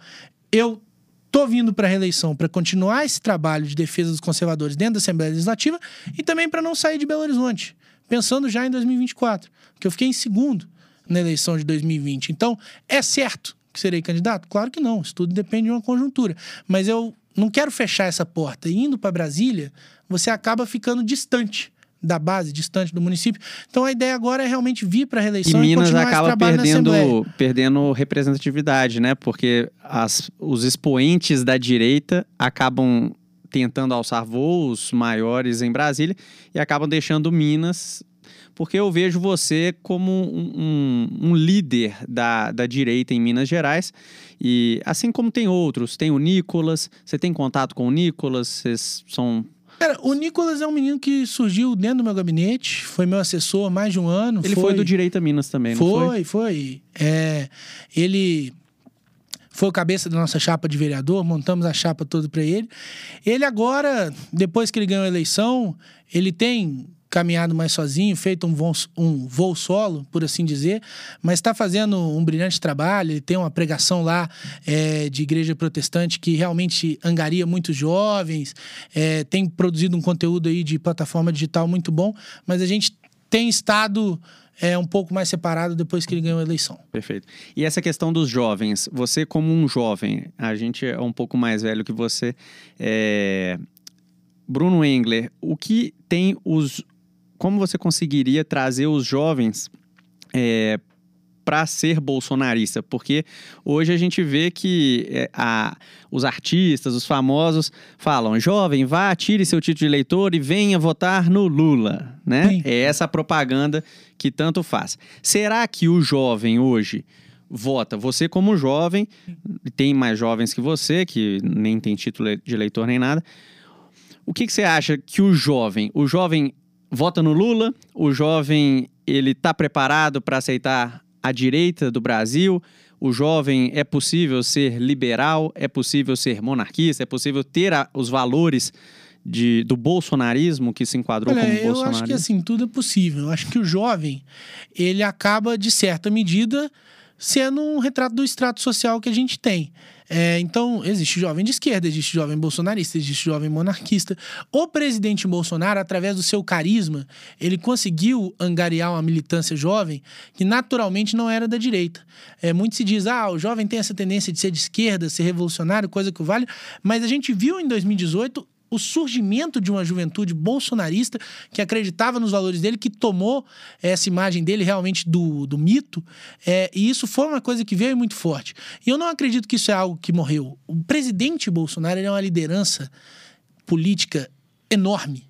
eu estou vindo para a reeleição para continuar esse trabalho de defesa dos conservadores dentro da Assembleia Legislativa e também para não sair de Belo Horizonte, pensando já em 2024, porque eu fiquei em segundo na eleição de 2020. Então, é certo que serei candidato? Claro que não, isso tudo depende de uma conjuntura. Mas eu não quero fechar essa porta. indo para Brasília, você acaba ficando distante da base, distante do município. Então a ideia agora é realmente vir para a reeleição e, e Minas acaba perdendo, perdendo representatividade, né? Porque as, os expoentes da direita acabam tentando alçar voos maiores em Brasília e acabam deixando Minas porque eu vejo você como um, um, um, líder da, da direita em Minas Gerais. E assim como tem outros, tem o Nicolas, você tem contato com o Nicolas, vocês são. Cara, o Nicolas é um menino que surgiu dentro do meu gabinete, foi meu assessor há mais de um ano. Ele foi, foi do Direita Minas também, não foi? Foi, foi. É, ele foi o cabeça da nossa chapa de vereador, montamos a chapa toda para ele. Ele agora, depois que ele ganhou a eleição, ele tem caminhado mais sozinho, feito um voo, um voo solo, por assim dizer, mas está fazendo um brilhante trabalho. Ele tem uma pregação lá é, de igreja protestante que realmente angaria muitos jovens, é, tem produzido um conteúdo aí de plataforma digital muito bom, mas a gente tem estado é um pouco mais separado depois que ele ganhou a eleição. Perfeito. E essa questão dos jovens, você como um jovem, a gente é um pouco mais velho que você, é... Bruno Engler, o que tem os como você conseguiria trazer os jovens é, para ser bolsonarista, porque hoje a gente vê que é, a, os artistas, os famosos falam: jovem, vá, tire seu título de eleitor e venha votar no Lula, né? Sim. É essa propaganda que tanto faz. Será que o jovem hoje vota? Você como jovem, tem mais jovens que você que nem tem título de eleitor nem nada. O que, que você acha que o jovem, o jovem vota no Lula, o jovem ele está preparado para aceitar a direita do Brasil, o jovem é possível ser liberal, é possível ser monarquista, é possível ter a, os valores de, do bolsonarismo que se enquadrou Olha, como bolsonarismo? Eu acho que assim, tudo é possível. Eu acho que o jovem, ele acaba, de certa medida, sendo um retrato do extrato social que a gente tem. É, então, existe jovem de esquerda, existe jovem bolsonarista, existe jovem monarquista. O presidente Bolsonaro, através do seu carisma, ele conseguiu angariar uma militância jovem que naturalmente não era da direita. É, muito se diz, ah, o jovem tem essa tendência de ser de esquerda, ser revolucionário, coisa que vale, mas a gente viu em 2018 o surgimento de uma juventude bolsonarista que acreditava nos valores dele, que tomou essa imagem dele realmente do, do mito, é, e isso foi uma coisa que veio muito forte. E eu não acredito que isso é algo que morreu. O presidente Bolsonaro é uma liderança política enorme,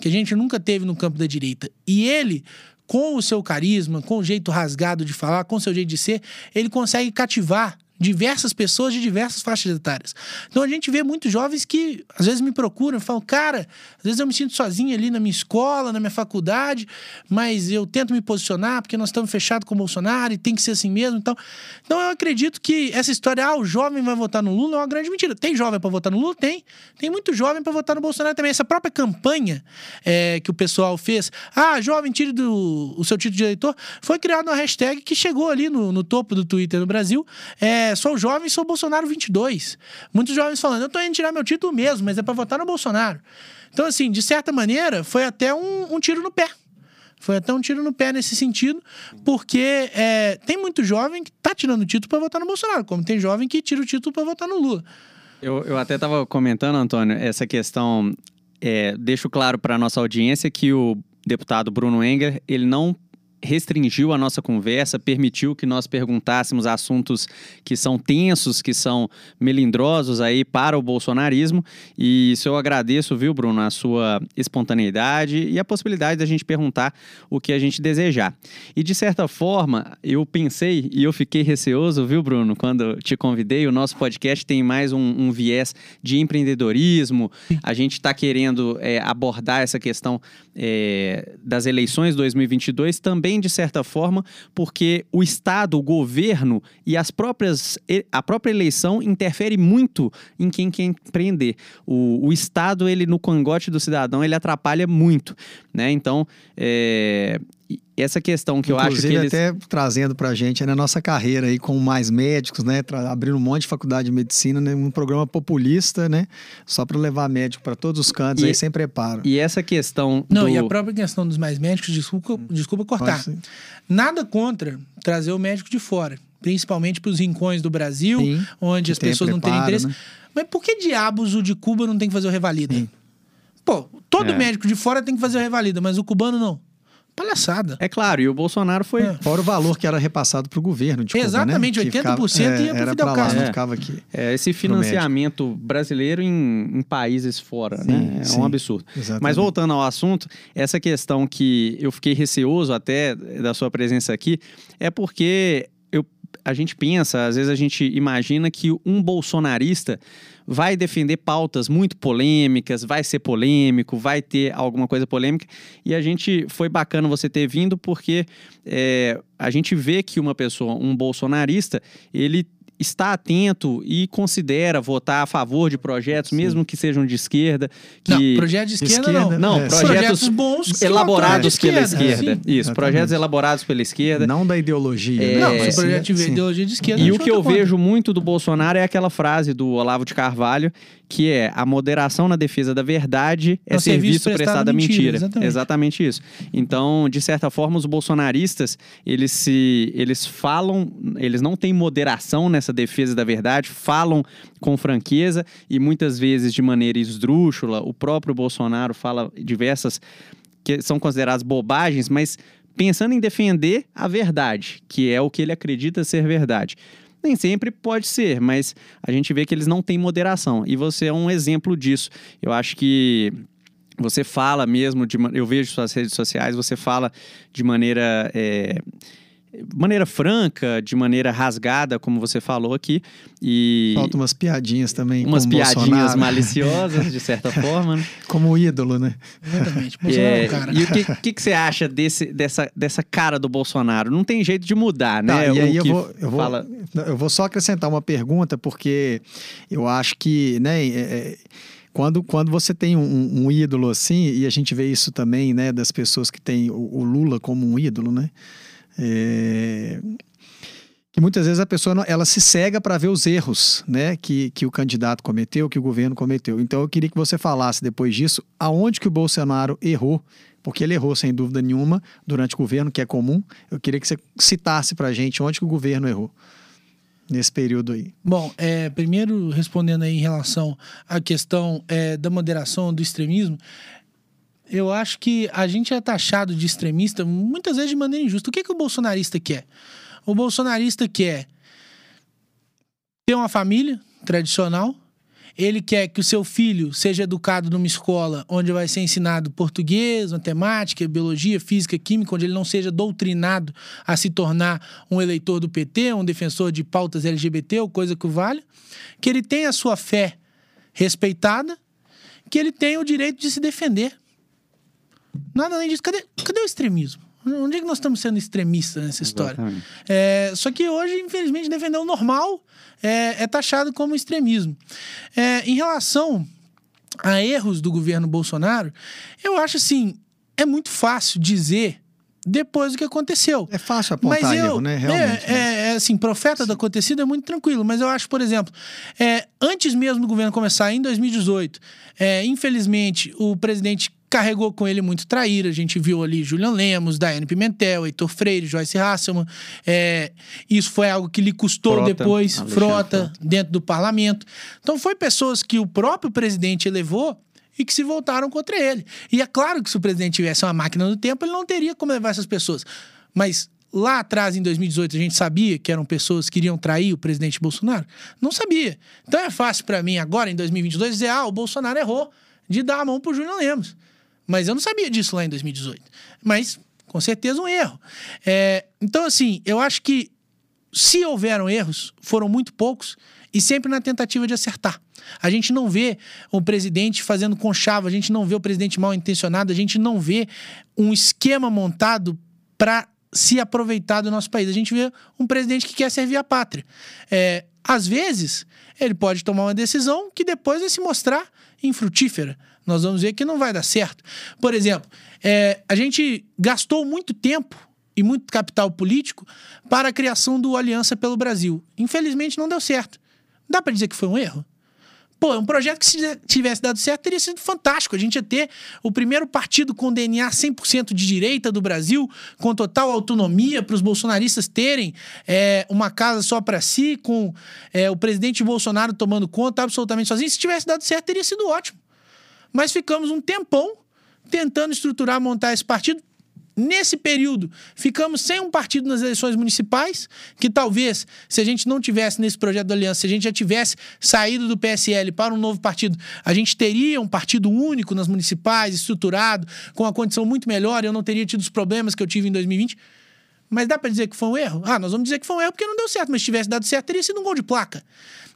que a gente nunca teve no campo da direita. E ele com o seu carisma, com o jeito rasgado de falar, com o seu jeito de ser, ele consegue cativar diversas pessoas de diversas faixas etárias. Então a gente vê muitos jovens que às vezes me procuram e falam, cara, às vezes eu me sinto sozinho ali na minha escola, na minha faculdade, mas eu tento me posicionar porque nós estamos fechados com o Bolsonaro e tem que ser assim mesmo. Então, então eu acredito que essa história, ah, o jovem vai votar no Lula é uma grande mentira. Tem jovem para votar no Lula? Tem. Tem muito jovem para votar no Bolsonaro também. Essa própria campanha é, que o pessoal fez, ah, jovem, tire do, o seu título de eleitor, foi criada uma hashtag que chegou ali no, no topo do Twitter no Brasil. É, é, sou jovem, sou Bolsonaro 22. Muitos jovens falando, eu tô indo tirar meu título mesmo, mas é para votar no Bolsonaro. Então, assim, de certa maneira, foi até um, um tiro no pé. Foi até um tiro no pé nesse sentido, porque é, tem muito jovem que tá tirando o título para votar no Bolsonaro, como tem jovem que tira o título para votar no Lula. Eu, eu até estava comentando, Antônio, essa questão. É, deixo claro para nossa audiência que o deputado Bruno Enger ele não restringiu a nossa conversa, permitiu que nós perguntássemos assuntos que são tensos, que são melindrosos aí para o bolsonarismo. E isso eu agradeço, viu, Bruno, a sua espontaneidade e a possibilidade da gente perguntar o que a gente desejar. E de certa forma, eu pensei e eu fiquei receoso, viu, Bruno, quando te convidei. O nosso podcast tem mais um, um viés de empreendedorismo. A gente está querendo é, abordar essa questão é, das eleições 2022 também, de certa forma, porque o Estado, o governo e as próprias, a própria eleição interfere muito em quem quer empreender. O, o Estado, ele no cangote do cidadão, ele atrapalha muito. Né? Então, é, essa questão que Inclusive, eu acho que eles... até trazendo para a gente na nossa carreira aí com mais médicos, né, abrindo um monte de faculdade de medicina, né, um programa populista, né, só para levar médico para todos os cantos, e, aí sem preparo. E essa questão Não, do... e a própria questão dos mais médicos, desculpa, desculpa cortar. Nada contra trazer o médico de fora, principalmente para os rincões do Brasil, Sim, onde as pessoas preparo, não têm interesse. Né? Mas por que diabos o de Cuba não tem que fazer o revalida? Sim. Pô, todo é. médico de fora tem que fazer o revalida, mas o cubano não. Palhaçada. É claro, e o Bolsonaro foi. É. Fora o valor que era repassado para o governo de Cuba, Exatamente, né? 80% ficava, ia para o Fidel Castro. É, ficava aqui. É, esse financiamento brasileiro em, em, países fora, sim, né? É sim, um absurdo. Exatamente. Mas voltando ao assunto, essa questão que eu fiquei receoso até da sua presença aqui é porque a gente pensa, às vezes a gente imagina que um bolsonarista vai defender pautas muito polêmicas, vai ser polêmico, vai ter alguma coisa polêmica. E a gente foi bacana você ter vindo porque é, a gente vê que uma pessoa, um bolsonarista, ele está atento e considera votar a favor de projetos, Sim. mesmo que sejam de esquerda. Que... Não, projetos de esquerda, esquerda não. Não, é. projetos, projetos, bons elaborados pela esquerda. esquerda. Isso, Exatamente. projetos elaborados pela esquerda. Não da ideologia. É... Né? Não, se o projeto tiver ideologia de esquerda. E o que eu conta. vejo muito do Bolsonaro é aquela frase do Olavo de Carvalho, que é a moderação na defesa da verdade é, é serviço, serviço prestado à mentira. mentira. Exatamente. Exatamente isso. Então, de certa forma, os bolsonaristas, eles se eles falam, eles não têm moderação nessa defesa da verdade, falam com franqueza e muitas vezes de maneira esdrúxula. O próprio Bolsonaro fala diversas que são consideradas bobagens, mas pensando em defender a verdade, que é o que ele acredita ser verdade. Nem sempre pode ser, mas a gente vê que eles não têm moderação. E você é um exemplo disso. Eu acho que você fala mesmo, de, eu vejo suas redes sociais, você fala de maneira. É, maneira franca, de maneira rasgada, como você falou aqui. E Faltam umas piadinhas também. Umas piadinhas Bolsonaro. maliciosas, de certa forma. Né? Como ídolo, né? Exatamente. É, cara. E o que, que, que, você acha desse, dessa, dessa cara do Bolsonaro? Não tem jeito de mudar, né? Tá, e aí eu vou, eu, vou, fala... eu vou só acrescentar uma pergunta, porque eu acho que, né? É, é quando, quando você tem um, um, ídolo assim, e a gente vê isso também, né, das pessoas que têm o, o Lula como um ídolo, né? É, que muitas vezes a pessoa ela se cega para ver os erros né, que, que o candidato cometeu, que o governo cometeu. Então eu queria que você falasse depois disso aonde que o Bolsonaro errou, porque ele errou sem dúvida nenhuma durante o governo, que é comum. Eu queria que você citasse para a gente onde que o governo errou nesse período aí. Bom, é, primeiro respondendo aí em relação à questão é, da moderação do extremismo, eu acho que a gente é taxado de extremista muitas vezes de maneira injusta. O que, que o bolsonarista quer? O bolsonarista quer ter uma família tradicional, ele quer que o seu filho seja educado numa escola onde vai ser ensinado português, matemática, biologia, física, química, onde ele não seja doutrinado a se tornar um eleitor do PT, um defensor de pautas LGBT ou coisa que o valha. Que ele tenha a sua fé respeitada, que ele tenha o direito de se defender. Nada além disso. Cadê, cadê o extremismo? Onde é que nós estamos sendo extremistas nessa história? É, só que hoje, infelizmente, defender o normal é, é taxado como extremismo. É, em relação a erros do governo Bolsonaro, eu acho assim, é muito fácil dizer depois do que aconteceu. É fácil apontar mas eu, erro, né? Realmente. É, né? é, assim, profeta Sim. do acontecido é muito tranquilo, mas eu acho, por exemplo, é, antes mesmo do governo começar, em 2018, é, infelizmente, o presidente carregou com ele muito traíra. A gente viu ali Julian Lemos, Daiane Pimentel, Heitor Freire, Joyce Hasselman. É, isso foi algo que lhe custou Frota, depois, Frota, Frota, dentro do parlamento. Então, foi pessoas que o próprio presidente elevou e que se voltaram contra ele. E é claro que se o presidente tivesse uma máquina do tempo, ele não teria como levar essas pessoas. Mas lá atrás, em 2018, a gente sabia que eram pessoas que iriam trair o presidente Bolsonaro? Não sabia. Então é fácil para mim agora, em 2022, dizer: ah, o Bolsonaro errou de dar a mão pro Julian Lemos. Mas eu não sabia disso lá em 2018. Mas, com certeza, um erro. É, então, assim, eu acho que se houveram erros, foram muito poucos e sempre na tentativa de acertar. A gente não vê o presidente fazendo conchavo, a gente não vê o presidente mal intencionado, a gente não vê um esquema montado para se aproveitar do nosso país. A gente vê um presidente que quer servir a pátria. É, às vezes, ele pode tomar uma decisão que depois vai se mostrar infrutífera nós vamos ver que não vai dar certo. Por exemplo, é, a gente gastou muito tempo e muito capital político para a criação do Aliança pelo Brasil. Infelizmente não deu certo. Dá para dizer que foi um erro? Pô, é um projeto que se tivesse dado certo teria sido fantástico. A gente ia ter o primeiro partido com DNA 100% de direita do Brasil, com total autonomia para os bolsonaristas terem é, uma casa só para si, com é, o presidente Bolsonaro tomando conta absolutamente sozinho. Se tivesse dado certo, teria sido ótimo. Mas ficamos um tempão tentando estruturar, montar esse partido. Nesse período, ficamos sem um partido nas eleições municipais, que talvez, se a gente não tivesse nesse projeto da aliança, se a gente já tivesse saído do PSL para um novo partido, a gente teria um partido único nas municipais, estruturado, com uma condição muito melhor, e eu não teria tido os problemas que eu tive em 2020. Mas dá para dizer que foi um erro? Ah, nós vamos dizer que foi um erro porque não deu certo, mas se tivesse dado certo, teria sido um gol de placa.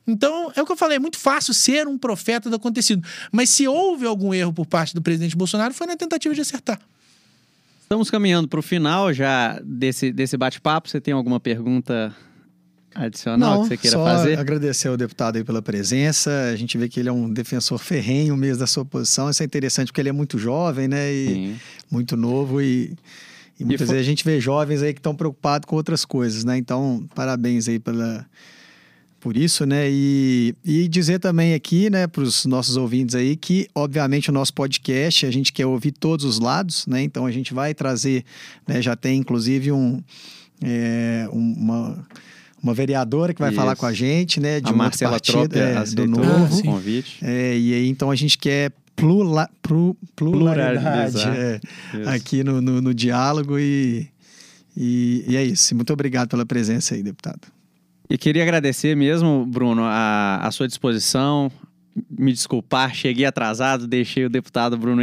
Então, é o que eu falei, é muito fácil ser um profeta do acontecido. Mas se houve algum erro por parte do presidente Bolsonaro, foi na tentativa de acertar. Estamos caminhando para o final já desse, desse bate-papo. Você tem alguma pergunta adicional Não, que você queira só fazer? agradecer ao deputado aí pela presença. A gente vê que ele é um defensor ferrenho mesmo da sua posição. Isso é interessante porque ele é muito jovem, né? E Sim. muito novo e, e muitas e vezes a gente vê jovens aí que estão preocupados com outras coisas, né? Então, parabéns aí pela por isso, né? E, e dizer também aqui, né, para os nossos ouvintes aí, que obviamente o nosso podcast a gente quer ouvir todos os lados, né? Então a gente vai trazer, né? Já tem inclusive um, é, uma uma vereadora que vai Isso. falar com a gente, né? De a Marcela partido, é, do novo. Convite. É, e aí então a gente quer plura, plur, pluralidade é, aqui no, no, no diálogo e, e, e é isso. Muito obrigado pela presença aí, deputado. E queria agradecer mesmo, Bruno, a, a sua disposição. Me desculpar, cheguei atrasado, deixei o deputado Bruno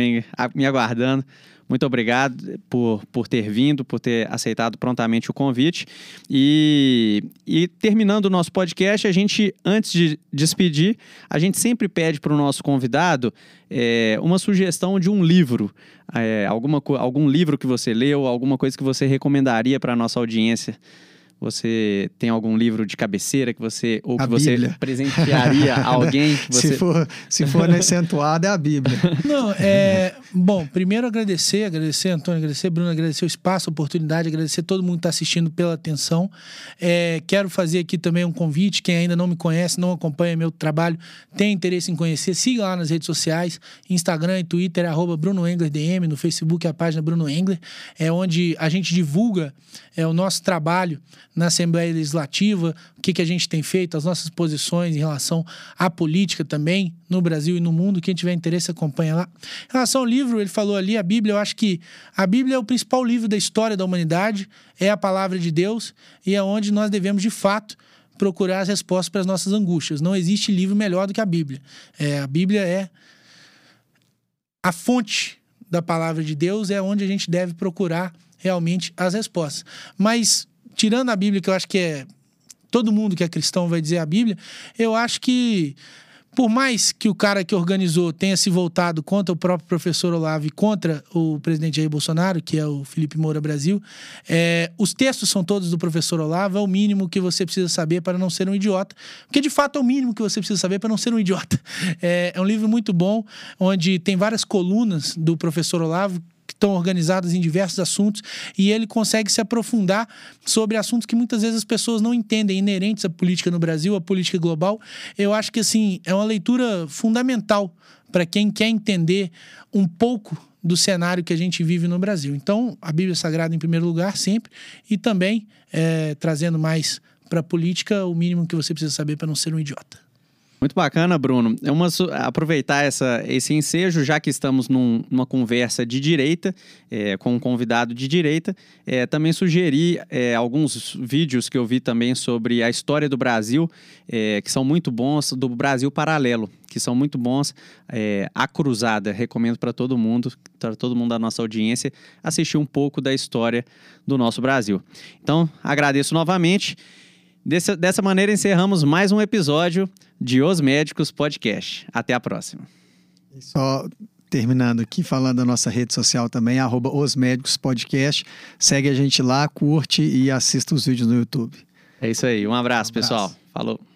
me aguardando. muito obrigado por, por ter vindo, por ter aceitado prontamente o convite. E, e terminando o nosso podcast, a gente, antes de despedir, a gente sempre pede para o nosso convidado é, uma sugestão de um livro. É, alguma, algum livro que você leu, alguma coisa que você recomendaria para a nossa audiência. Você tem algum livro de cabeceira que você ou que a você Bíblia. presentearia a alguém? Você... Se for se for acentuado é a Bíblia. Não, é bom. Primeiro agradecer, agradecer Antônio, agradecer Bruno, agradecer o espaço, a oportunidade, agradecer todo mundo que está assistindo pela atenção. É, quero fazer aqui também um convite. Quem ainda não me conhece, não acompanha meu trabalho, tem interesse em conhecer, siga lá nas redes sociais, Instagram e Twitter arroba Bruno Engler DM, no Facebook a página Bruno Engler, é onde a gente divulga é o nosso trabalho na Assembleia Legislativa, o que, que a gente tem feito, as nossas posições em relação à política também, no Brasil e no mundo. Quem tiver interesse, acompanha lá. Em relação ao livro, ele falou ali, a Bíblia, eu acho que a Bíblia é o principal livro da história da humanidade, é a palavra de Deus e é onde nós devemos, de fato, procurar as respostas para as nossas angústias. Não existe livro melhor do que a Bíblia. É, a Bíblia é a fonte da palavra de Deus, é onde a gente deve procurar realmente as respostas. Mas tirando a Bíblia, que eu acho que é todo mundo que é cristão vai dizer a Bíblia, eu acho que por mais que o cara que organizou tenha se voltado contra o próprio professor Olavo e contra o presidente Jair Bolsonaro, que é o Felipe Moura Brasil, é, os textos são todos do professor Olavo, é o mínimo que você precisa saber para não ser um idiota. Porque de fato é o mínimo que você precisa saber para não ser um idiota. É, é um livro muito bom, onde tem várias colunas do professor Olavo estão organizadas em diversos assuntos e ele consegue se aprofundar sobre assuntos que muitas vezes as pessoas não entendem, inerentes à política no Brasil, à política global. Eu acho que assim é uma leitura fundamental para quem quer entender um pouco do cenário que a gente vive no Brasil. Então, a Bíblia Sagrada em primeiro lugar sempre e também é, trazendo mais para a política o mínimo que você precisa saber para não ser um idiota. Muito bacana, Bruno. É uma, aproveitar essa, esse ensejo, já que estamos num, numa conversa de direita, é, com um convidado de direita, é, também sugerir é, alguns vídeos que eu vi também sobre a história do Brasil, é, que são muito bons, do Brasil Paralelo, que são muito bons. É, a Cruzada, recomendo para todo mundo, para todo mundo da nossa audiência, assistir um pouco da história do nosso Brasil. Então, agradeço novamente. Dessa, dessa maneira, encerramos mais um episódio de Os Médicos Podcast. Até a próxima. Só terminando aqui, falando da nossa rede social também, arroba Os Médicos Podcast. Segue a gente lá, curte e assista os vídeos no YouTube. É isso aí. Um abraço, um abraço. pessoal. Falou.